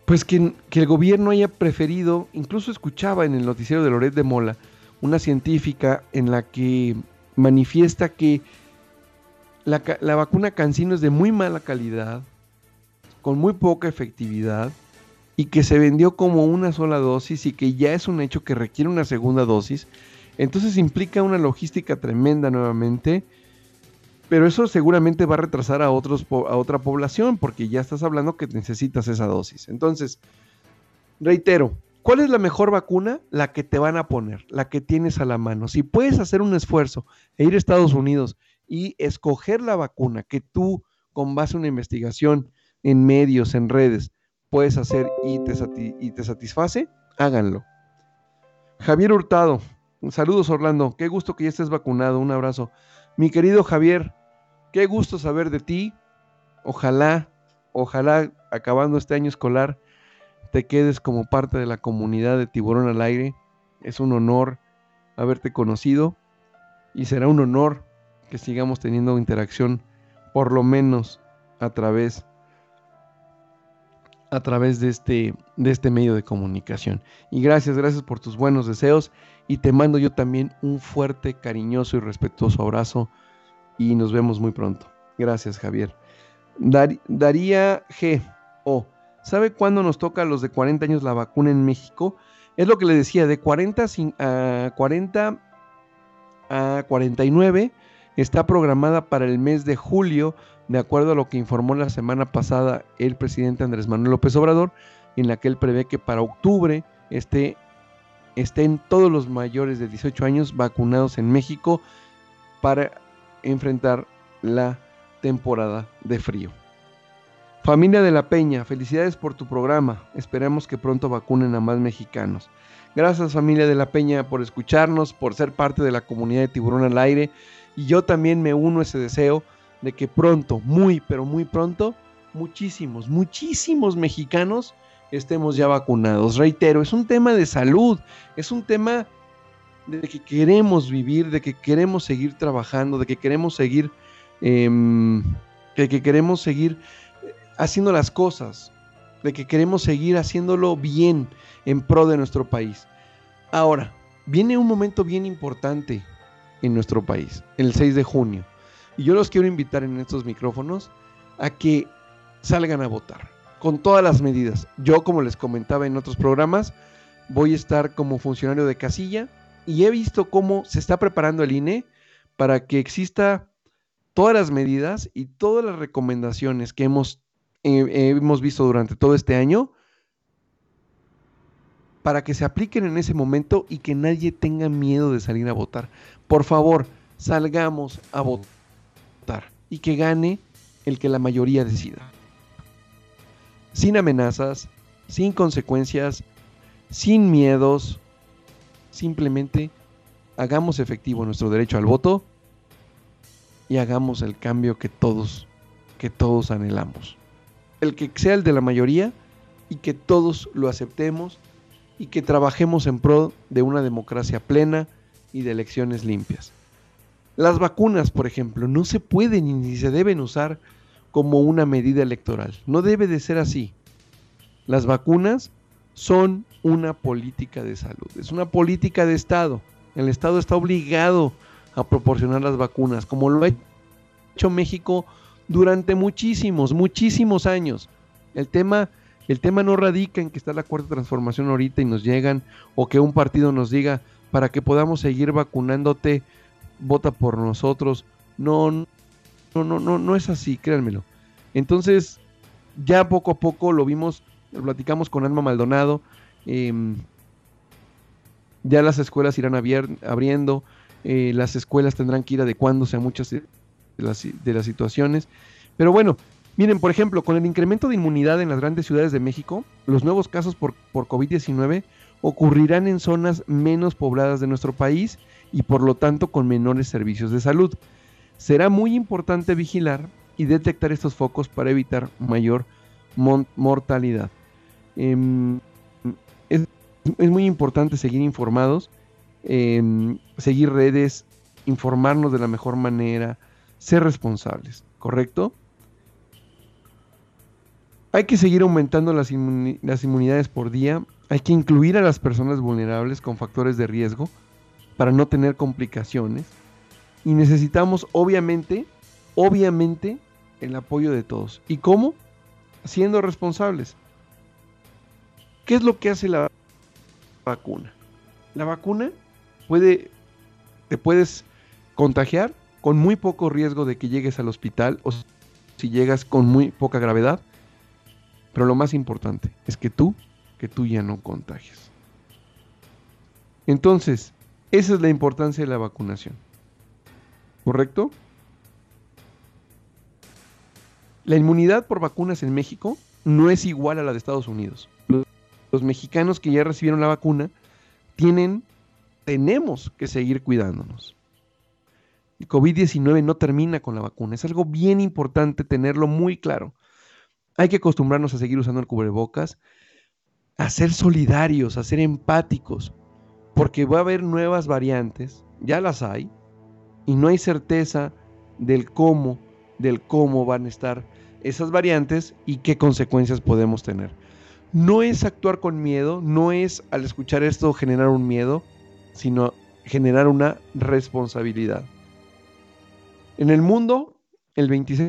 pues que, el gobierno haya preferido, incluso escuchaba en el noticiero de Loret de Mola, una científica en la que manifiesta que la, la vacuna Cancino es de muy mala calidad, con muy poca efectividad, y que se vendió como una sola dosis y que ya es un hecho que requiere una segunda dosis, entonces implica una logística tremenda nuevamente, pero eso seguramente va a retrasar a, otros, a otra población porque ya estás hablando que necesitas esa dosis. Entonces, reitero, ¿cuál es la mejor vacuna? La que te van a poner, la que tienes a la mano. Si puedes hacer un esfuerzo e ir a Estados Unidos y escoger la vacuna que tú, con base en una investigación en medios, en redes, puedes hacer y te, y te satisface, háganlo. Javier Hurtado, saludos Orlando, qué gusto que ya estés vacunado, un abrazo. Mi querido Javier, qué gusto saber de ti. Ojalá, ojalá acabando este año escolar te quedes como parte de la comunidad de Tiburón al Aire. Es un honor haberte conocido y será un honor que sigamos teniendo interacción por lo menos a través a través de este, de este medio de comunicación. Y gracias, gracias por tus buenos deseos y te mando yo también un fuerte, cariñoso y respetuoso abrazo y nos vemos muy pronto. Gracias, Javier. Daría G. O. ¿Sabe cuándo nos toca a los de 40 años la vacuna en México? Es lo que le decía, de 40 a 40 a 49 está programada para el mes de julio de acuerdo a lo que informó la semana pasada el presidente Andrés Manuel López Obrador, en la que él prevé que para octubre esté, estén todos los mayores de 18 años vacunados en México para enfrentar la temporada de frío. Familia de la Peña, felicidades por tu programa. Esperemos que pronto vacunen a más mexicanos. Gracias familia de la Peña por escucharnos, por ser parte de la comunidad de Tiburón al Aire. Y yo también me uno a ese deseo de que pronto, muy, pero muy pronto, muchísimos, muchísimos mexicanos estemos ya vacunados. Reitero, es un tema de salud, es un tema de que queremos vivir, de que queremos seguir trabajando, de que queremos seguir, em, de que queremos seguir eh, haciendo las cosas, de que queremos seguir haciéndolo bien en pro de nuestro país. Ahora, viene un momento bien importante en nuestro país, el 6 de junio. Y yo los quiero invitar en estos micrófonos a que salgan a votar con todas las medidas. Yo, como les comentaba en otros programas, voy a estar como funcionario de casilla y he visto cómo se está preparando el INE para que exista todas las medidas y todas las recomendaciones que hemos, eh, hemos visto durante todo este año para que se apliquen en ese momento y que nadie tenga miedo de salir a votar. Por favor, salgamos a votar y que gane el que la mayoría decida. Sin amenazas, sin consecuencias, sin miedos, simplemente hagamos efectivo nuestro derecho al voto y hagamos el cambio que todos que todos anhelamos. El que sea el de la mayoría y que todos lo aceptemos y que trabajemos en pro de una democracia plena y de elecciones limpias. Las vacunas, por ejemplo, no se pueden ni se deben usar como una medida electoral. No debe de ser así. Las vacunas son una política de salud, es una política de Estado. El Estado está obligado a proporcionar las vacunas, como lo ha hecho México durante muchísimos, muchísimos años. El tema, el tema no radica en que está la cuarta transformación ahorita y nos llegan, o que un partido nos diga, para que podamos seguir vacunándote vota por nosotros. No, no, no, no, no es así, créanmelo. Entonces, ya poco a poco lo vimos, lo platicamos con Alma Maldonado. Em, ya las escuelas irán abriendo, eh, las escuelas tendrán que ir adecuándose a muchas de las, de las situaciones. Pero bueno, Miren, por ejemplo, con el incremento de inmunidad en las grandes ciudades de México, los nuevos casos por, por COVID-19 ocurrirán en zonas menos pobladas de nuestro país y por lo tanto con menores servicios de salud. Será muy importante vigilar y detectar estos focos para evitar mayor mortalidad. Em, es, muy importante seguir informados, em, seguir redes, informarnos de la mejor manera, ser responsables, ¿correcto? Hay que seguir aumentando las, las inmunidades por día, hay que incluir a las personas vulnerables con factores de riesgo para no tener complicaciones y necesitamos obviamente, obviamente, el apoyo de todos. ¿Y cómo? Siendo responsables. ¿Qué es lo que hace la vacuna? La vacuna puede, te puedes contagiar con muy poco riesgo de que llegues al hospital o si llegas con muy poca gravedad. Pero lo más importante es que tú, que tú ya no contagies. Entonces, esa es la importancia de la vacunación. ¿Correcto? La inmunidad por vacunas en México no es igual a la de Estados Unidos. Los, mexicanos que ya recibieron la vacuna tienen, tenemos que seguir cuidándonos. El COVID-19 no termina con la vacuna. Es algo bien importante tenerlo muy claro. Hay que acostumbrarnos a seguir usando el cubrebocas, a ser solidarios, a ser empáticos, porque va a haber nuevas variantes, ya las hay, y no hay certeza del cómo, del cómo van a estar esas variantes y qué consecuencias podemos tener. No es actuar con miedo, no es al escuchar esto generar un miedo, sino generar una responsabilidad. En el mundo, el 26%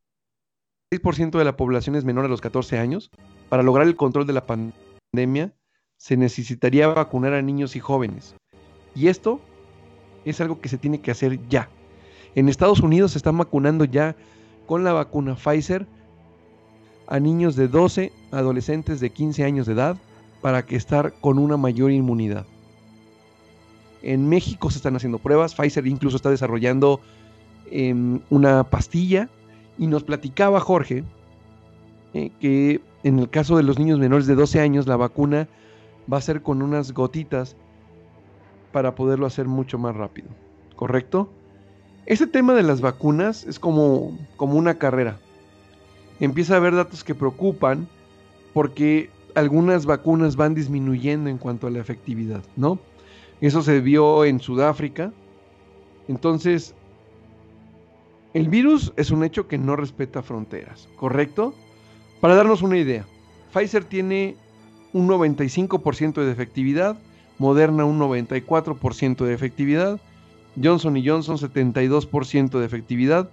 de la población es menor a los 14 años. Para lograr el control de la pandemia, se necesitaría vacunar a niños y jóvenes. Y esto es algo que se tiene que hacer ya. En Estados Unidos se están vacunando ya con la vacuna Pfizer a niños de 12, adolescentes de 15 años de edad, para que estar con una mayor inmunidad. En México se están haciendo pruebas, Pfizer incluso está desarrollando em, una pastilla y nos platicaba Jorge eh, que en el caso de los niños menores de 12 años la vacuna va a ser con unas gotitas para poderlo hacer mucho más rápido, ¿correcto? Este tema de las vacunas es como, como una carrera. Empieza a haber datos que preocupan porque algunas vacunas van disminuyendo en cuanto a la efectividad, ¿no? Eso se vio en Sudáfrica. Entonces, el virus es un hecho que no respeta fronteras, ¿correcto? Para darnos una idea, Pfizer tiene un 95% de efectividad, Moderna un 94% de efectividad, Johnson Johnson 72% de efectividad,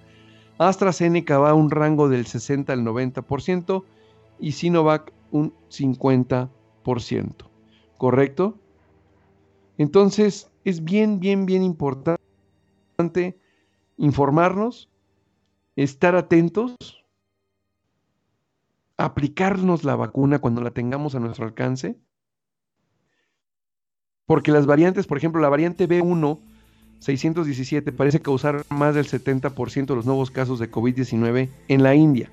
AstraZeneca va a un rango del 60 al 90% y Sinovac un 50%. ¿Correcto? Entonces es bien, bien, bien importante informarnos, estar atentos, aplicarnos la vacuna cuando la tengamos a nuestro alcance, porque las variantes, por ejemplo, la variante B1 617 parece causar más del 70% de los nuevos casos de COVID-19 en la India,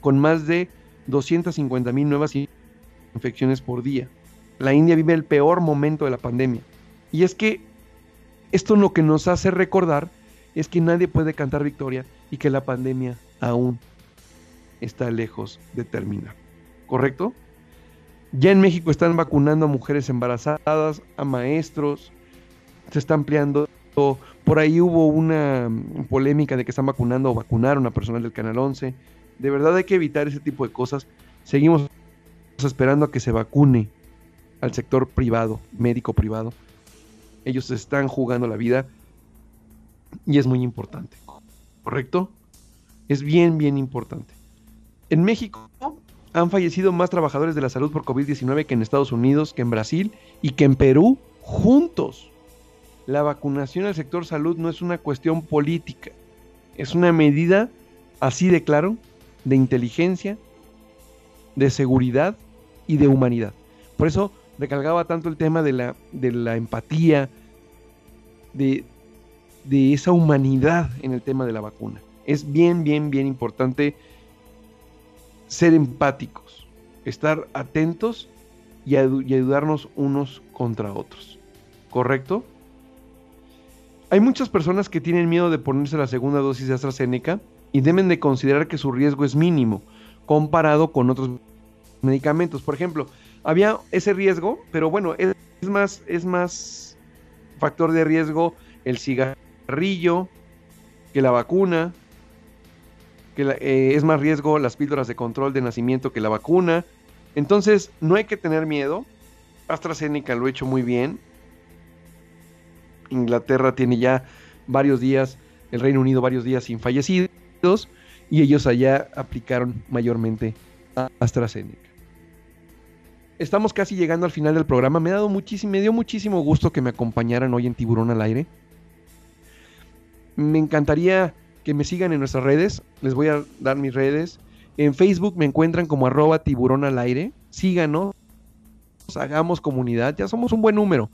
con más de 250 mil nuevas infecciones por día. La India vive el peor momento de la pandemia. Y es que esto lo que nos hace recordar es que nadie puede cantar victoria y que la pandemia aún está lejos de terminar. ¿Correcto? Ya en México están vacunando a mujeres embarazadas, a maestros, se está ampliando por ahí hubo una polémica de que están vacunando o vacunaron a personal del Canal 11. De verdad hay que evitar ese tipo de cosas. Seguimos esperando a que se vacune al sector privado, médico privado. Ellos están jugando la vida y es muy importante. ¿Correcto? Es bien, bien importante. En México han fallecido más trabajadores de la salud por COVID-19 que en Estados Unidos, que en Brasil y que en Perú juntos la vacunación al sector salud no es una cuestión política, es una medida así de claro de inteligencia, de seguridad y de humanidad. Por eso recalgaba tanto el tema de la, de la empatía, de, de esa humanidad en el tema de la vacuna. Es bien, bien, bien importante ser empáticos, estar atentos y, ayudarnos unos contra otros. ¿Correcto? Hay muchas personas que tienen miedo de ponerse la segunda dosis de AstraZeneca y deben de considerar que su riesgo es mínimo comparado con otros medicamentos. Por ejemplo, había ese riesgo, pero bueno, es, más, es más factor de riesgo el que la vacuna, que eh, es más riesgo las píldoras de control de nacimiento que la vacuna. Entonces, no hay que tener miedo. AstraZeneca lo ha hecho muy bien. Inglaterra tiene ya varios días, el Reino Unido varios días sin fallecidos y ellos allá aplicaron mayormente AstraZeneca. Estamos casi llegando al final del programa. Me ha dado muchísimo, me dio muchísimo gusto que me acompañaran hoy en Tiburón al aire. Me encantaría que me sigan en nuestras redes. Les voy a dar mis redes. En Facebook me encuentran como arroba tiburón al aire. Síganos, hagamos comunidad. Ya somos un buen número.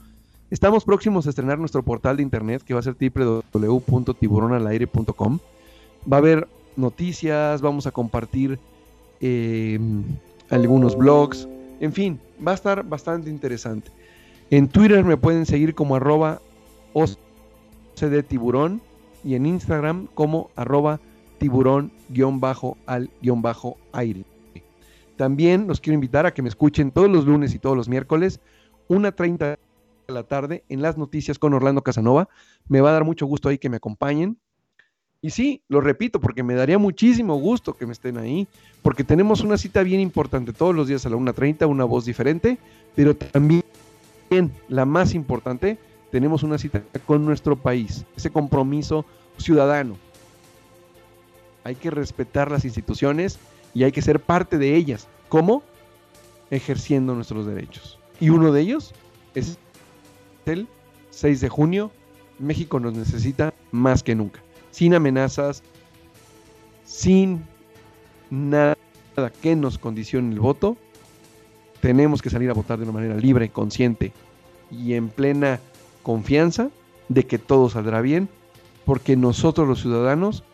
Estamos próximos a estrenar nuestro portal de internet que va a ser www.tiburonalaire.com. Va a haber noticias, vamos a compartir eh, algunos blogs, en fin, va a estar bastante interesante. En Twitter me pueden seguir como arroba tiburón y en Instagram como arroba tiburón-al-aire. También los quiero invitar a que me escuchen todos los lunes y todos los miércoles, una 30 de la tarde, en las noticias con Orlando Casanova. Me va a dar mucho gusto ahí que me acompañen. Y sí, lo repito, porque me daría muchísimo gusto que me estén ahí, porque tenemos una cita bien importante todos los días a la 1.30, una voz diferente, pero también la más importante, tenemos una cita con nuestro país, ese compromiso ciudadano. Hay que respetar las instituciones y hay que ser parte de ellas. ¿Cómo? Ejerciendo nuestros derechos. Y uno de ellos es el 6 de junio. México nos necesita más que nunca sin amenazas, sin nada que nos condicione el voto. Tenemos que salir a votar de una manera libre, consciente y en plena confianza de que todo saldrá bien, porque nosotros los ciudadanos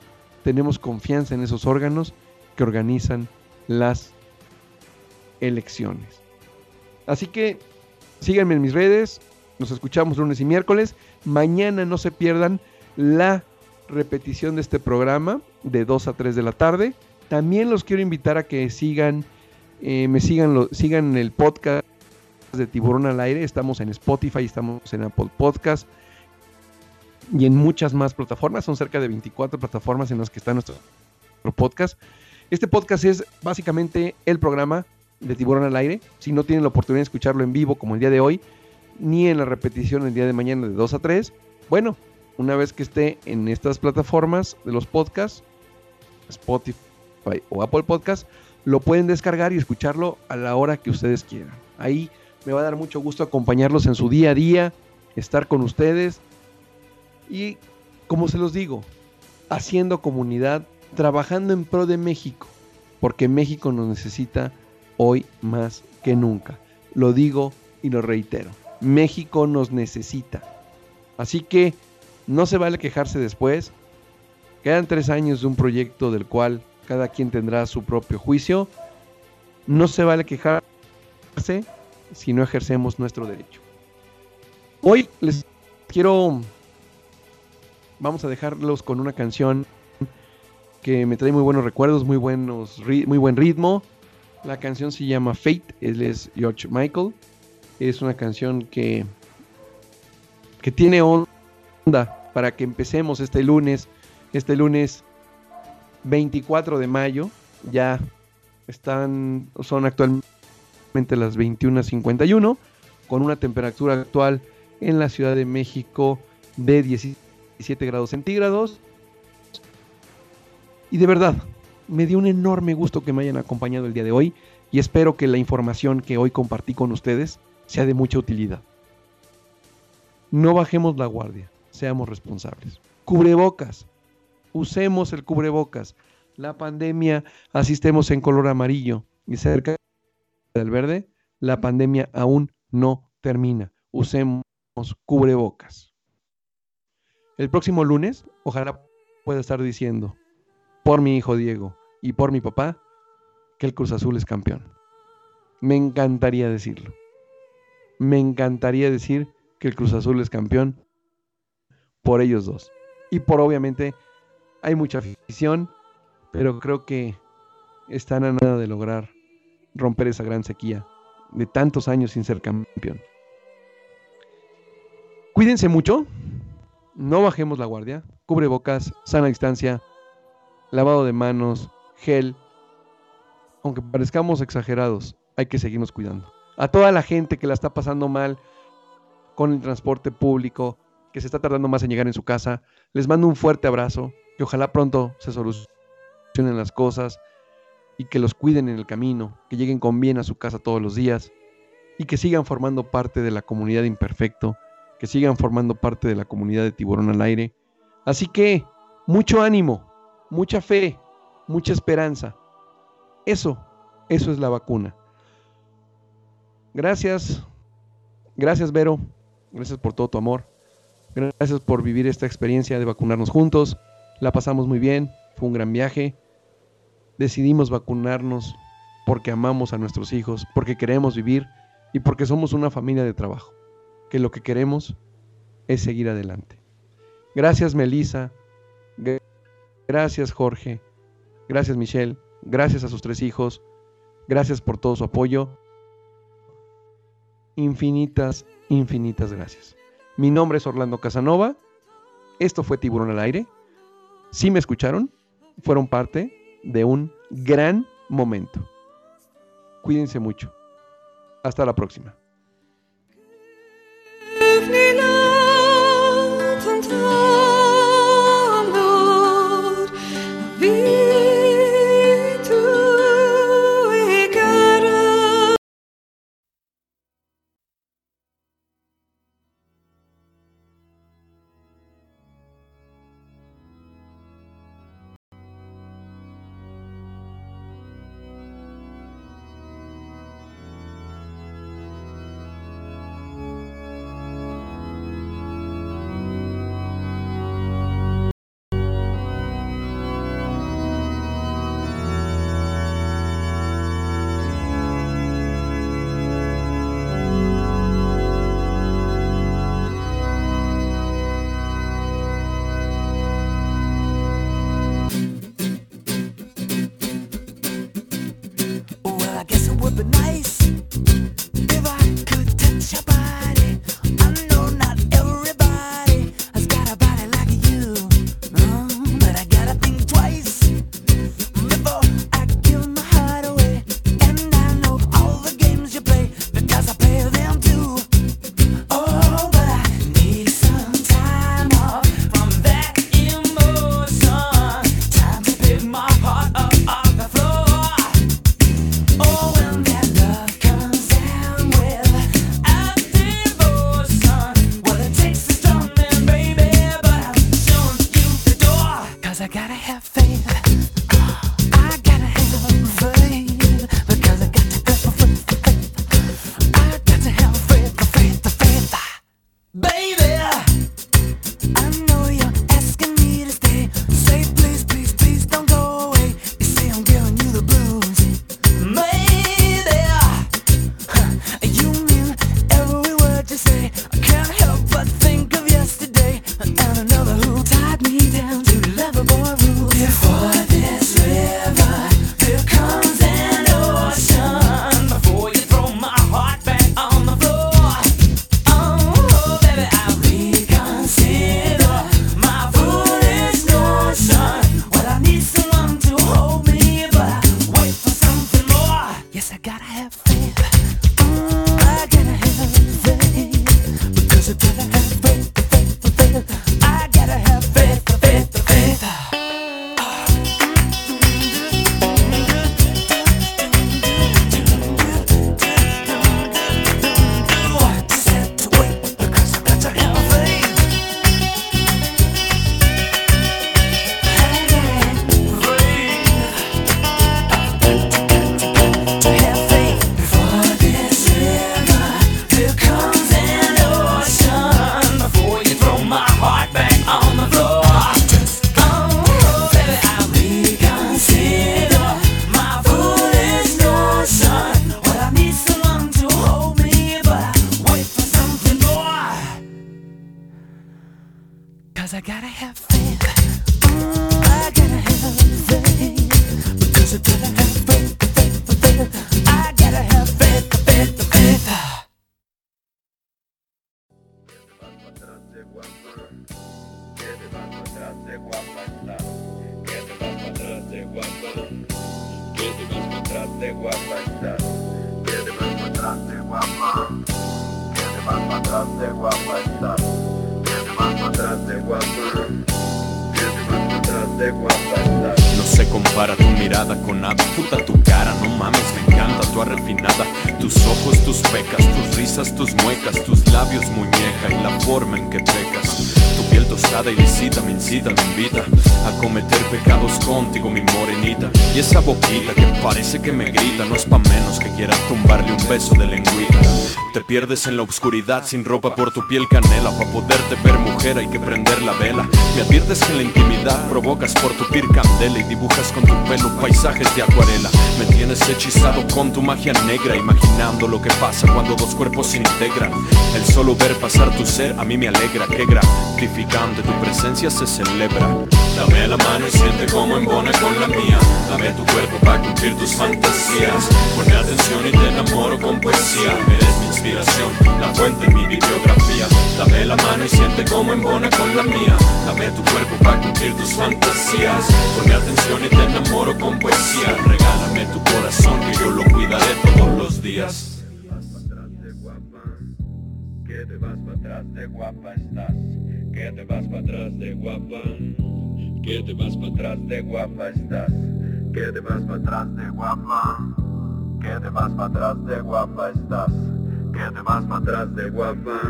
tenemos confianza en esos órganos que organizan las elecciones. Así que síganme en mis redes, nos escuchamos lunes y miércoles. Mañana no se pierdan la repetición de este programa de 2 a 3 de la tarde. También los quiero invitar a que sigan, eh, me sigan, lo, sigan el podcast de Tiburón al Aire. Estamos en Spotify, estamos en Apple Podcast y en muchas más plataformas. Son cerca de 24 plataformas en las que está nuestro, podcast. Este podcast es básicamente el programa de Tiburón al Aire. Si no tienen la oportunidad de escucharlo en vivo como el día de hoy, ni en la repetición el día de mañana de 2 a 3, bueno, una vez que esté en estas plataformas de los podcasts, Spotify o Apple Podcast, lo pueden descargar y escucharlo a la hora que ustedes quieran. Ahí me va a dar mucho gusto acompañarlos en su día a día, estar con ustedes y, como se los digo, haciendo comunidad, trabajando en pro de México, porque México nos necesita hoy más que nunca. Lo digo y lo reitero. México nos necesita. Así que no se vale quejarse después. Quedan tres años de un proyecto del cual cada quien tendrá su propio juicio. No se vale quejarse si no ejercemos nuestro derecho. Hoy les quiero... Vamos a dejarlos con una canción que me trae muy buenos recuerdos, muy, buenos, muy buen ritmo. La canción se llama Fate, él es George Michael. Es una canción que, que tiene para que empecemos este lunes, este lunes 24 de mayo. Ya están, son actualmente las 21.51 con una temperatura actual en la Ciudad de México de 17 grados centígrados. Y de verdad, me dio un enorme gusto que me hayan acompañado el día de hoy y espero que la información que hoy compartí con ustedes sea de mucha utilidad. No bajemos la guardia seamos responsables. Cubrebocas, usemos el cubrebocas. La pandemia, asistemos en color amarillo y cerca del verde, la pandemia aún no termina. Usemos cubrebocas. El próximo lunes, ojalá pueda estar diciendo, por mi hijo Diego y por mi papá, que el Cruz Azul es campeón. Me encantaría decirlo. Me encantaría decir que el Cruz Azul es campeón por ellos dos. Y por obviamente hay mucha afición, pero creo que están a nada de lograr romper esa gran sequía de tantos años sin ser campeón. Cuídense mucho, no bajemos la guardia, cubre bocas, sana distancia, lavado de manos, gel. Aunque parezcamos exagerados, hay que seguirnos cuidando. A toda la gente que la está pasando mal con el transporte público, que se está tardando más en llegar en su casa, les mando un fuerte abrazo, que ojalá pronto se solucionen las cosas y que los cuiden en el camino, que lleguen con bien a su casa todos los días y que sigan formando parte de la comunidad Imperfecto, que sigan formando parte de la comunidad de Tiburón al Aire. Así que mucho ánimo, mucha fe, mucha esperanza. Eso, eso es la vacuna. Gracias, gracias Vero, gracias por todo tu amor, gracias por vivir esta experiencia de vacunarnos juntos. La pasamos muy bien, fue un gran viaje. Decidimos vacunarnos porque amamos a nuestros hijos, porque queremos vivir y porque somos una familia de trabajo, que lo que queremos es seguir adelante. Gracias Melissa, gracias Jorge, gracias Michelle, gracias a sus tres hijos, gracias por todo su apoyo. Infinitas, infinitas gracias. Mi nombre es Orlando Casanova. Esto fue Tiburón al Aire. Si me escucharon, fueron parte de un gran momento. Cuídense mucho. Hasta la próxima. No se compara tu mirada con nada. Puta tu cara, no mames, me encanta tu refinada. Tus ojos, tus pecas, tus risas, tus muecas, tus labios, muñeca y la forma en que pecas pierdes en la oscuridad sin ropa por tu piel canela para poderte ver mujer hay que prender la vela. Me adviertes que en la intimidad provocas por tu piel candela Y dibujas con tu pelo paisajes de acuarela. Me tienes hechizado con tu magia negra Imaginando lo que pasa cuando dos cuerpos se integran. El solo ver pasar tu ser a mí me alegra Que gratificante tu presencia se celebra Dame la mano y siente como embona con la mía Dame tu cuerpo para cumplir tus fantasías Pone atención y te enamoro con poesía Eres mi inspiración la fuente en mi bibliografía. Dame la mano y siente como embona con la mía. Dame tu cuerpo para cumplir tus fantasías. Ponme atención y te enamoro con poesía. Regálame tu corazón que yo lo cuidaré todos los días. De. Que te vas para atrás de guapa. Que te vas para atrás de guapa estás. Que te vas para atrás de guapa. Que te vas para atrás de guapa estás que te vas para atrás de guapa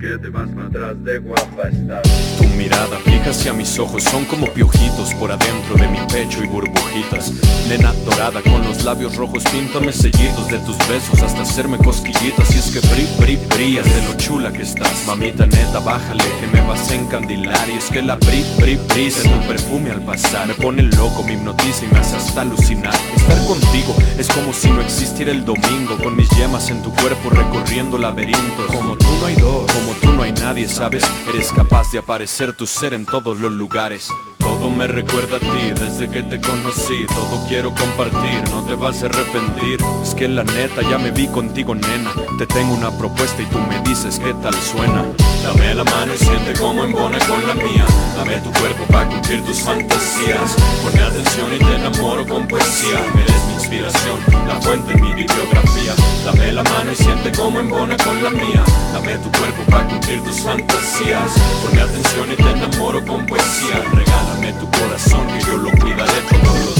que te vas para atrás de guapa estás. Tu mirada fija hacia mis ojos son como piojitos por adentro de mi pecho y burbujitas. Nena dorada con los labios rojos, píntame seguidos de tus besos hasta hacerme cosquillitas. Y es que bri, bri, brillas de lo chula que estás. Mamita neta, bájale que me vas a encandilar. Y es que la bri, bri, brisa tu perfume al pasar me pone loco, me hipnotiza y me hace hasta alucinar. Estar contigo es como si no existiera el domingo, con mis yemas en tu cuerpo recorriendo laberintos. Como tú no hay dos, como tú no hay nadie, ¿sabes? Eres capaz de aparecer tu ser en todos los lugares. Todo me recuerda a ti desde que te conocí. Todo quiero compartir, no te vas a arrepentir. Es que la neta ya me vi contigo nena. Te tengo una propuesta y tú me dices qué tal suena. Dame la mano y siente como embona con la mía. Dame tu cuerpo para cumplir tus fantasías. Pone atención y te enamoro con poesía. Eres mi inspiración, la fuente en mi bibliografía. Dame la mano y siente como embona con la mía. Dame tu cuerpo para cumplir tus fantasías. Pone atención y te enamoro con poesía Dame tu corazón que yo lo cuidaré todos los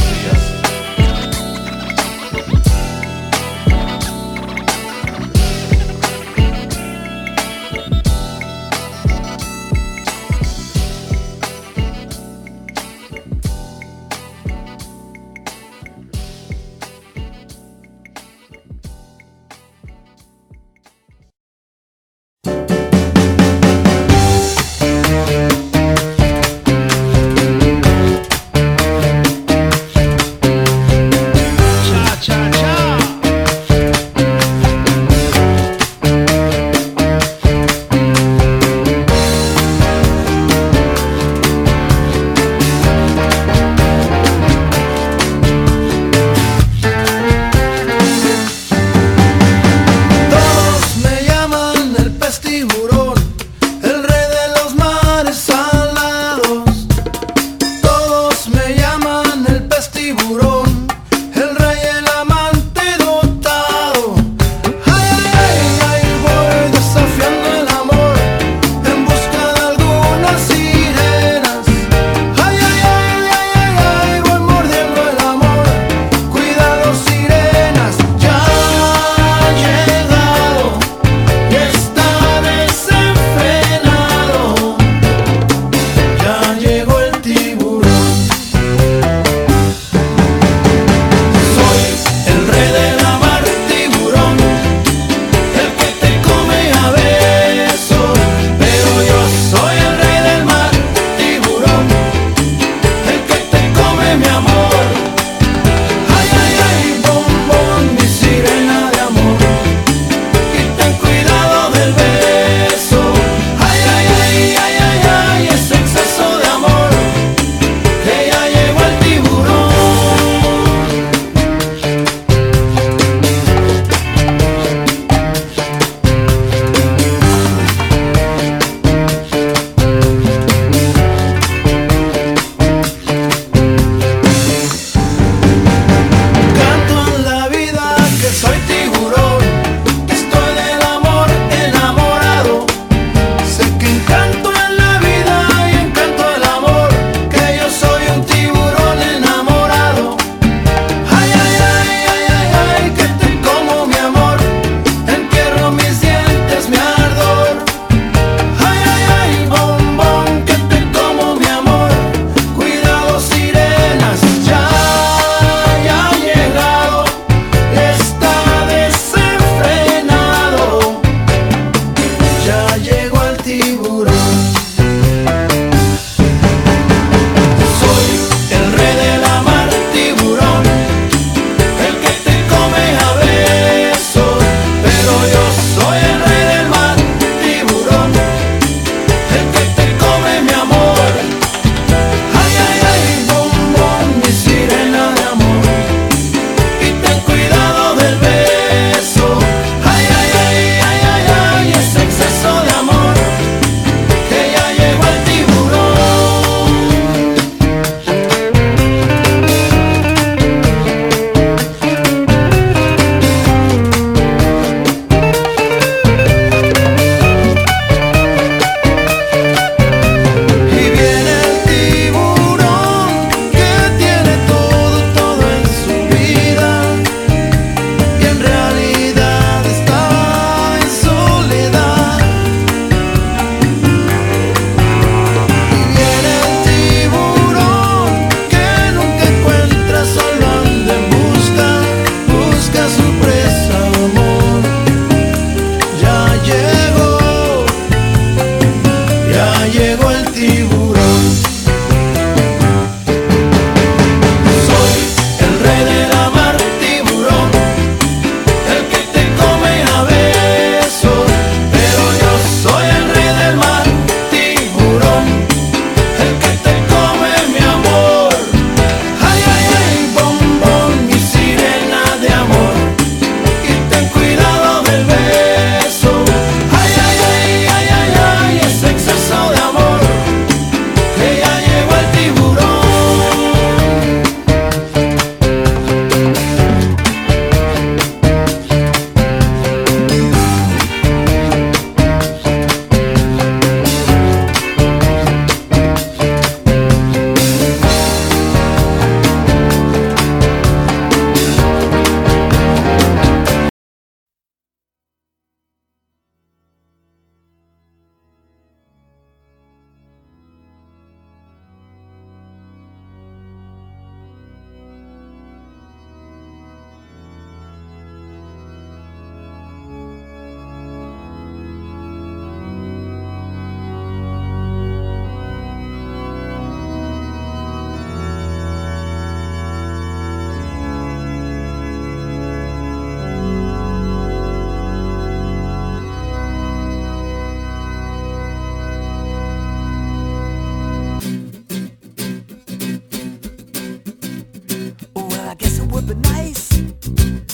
But nice.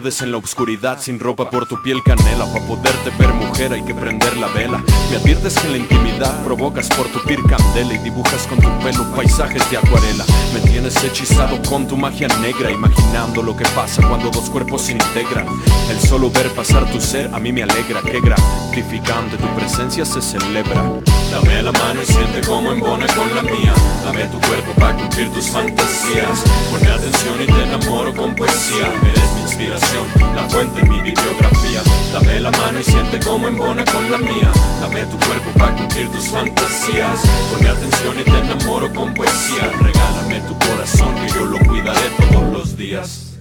Pierdes en la oscuridad sin ropa por tu piel canela. Para poderte ver mujer hay que prender la vela. Me adviertes que en la intimidad provocas por tu piel candela Y dibujas con tu pelo paisajes de acuarela. Me tienes hechizado con tu magia negra Imaginando lo que pasa cuando dos cuerpos se integran. El solo ver pasar tu ser a mí me alegra Que gratificante tu presencia se celebra Dame la mano y siente como embona con la mía. Dame tu cuerpo para cumplir tus fantasías. Pone atención y te enamoro con poesía. Eres mi inspiración, la fuente en mi bibliografía. Dame la mano y siente como embona con la mía. Dame tu cuerpo para cumplir tus fantasías. Pone atención y te enamoro con poesía. Regálame tu corazón que yo lo cuidaré todos los días.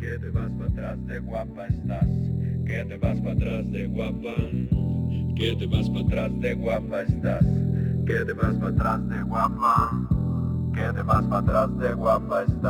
Que te vas para atrás de guapa estás. Que te vas para atrás de guapa que te vas para atrás de guapa estás. Que te vas para atrás de guapa. Que te vas para atrás de guapa estás.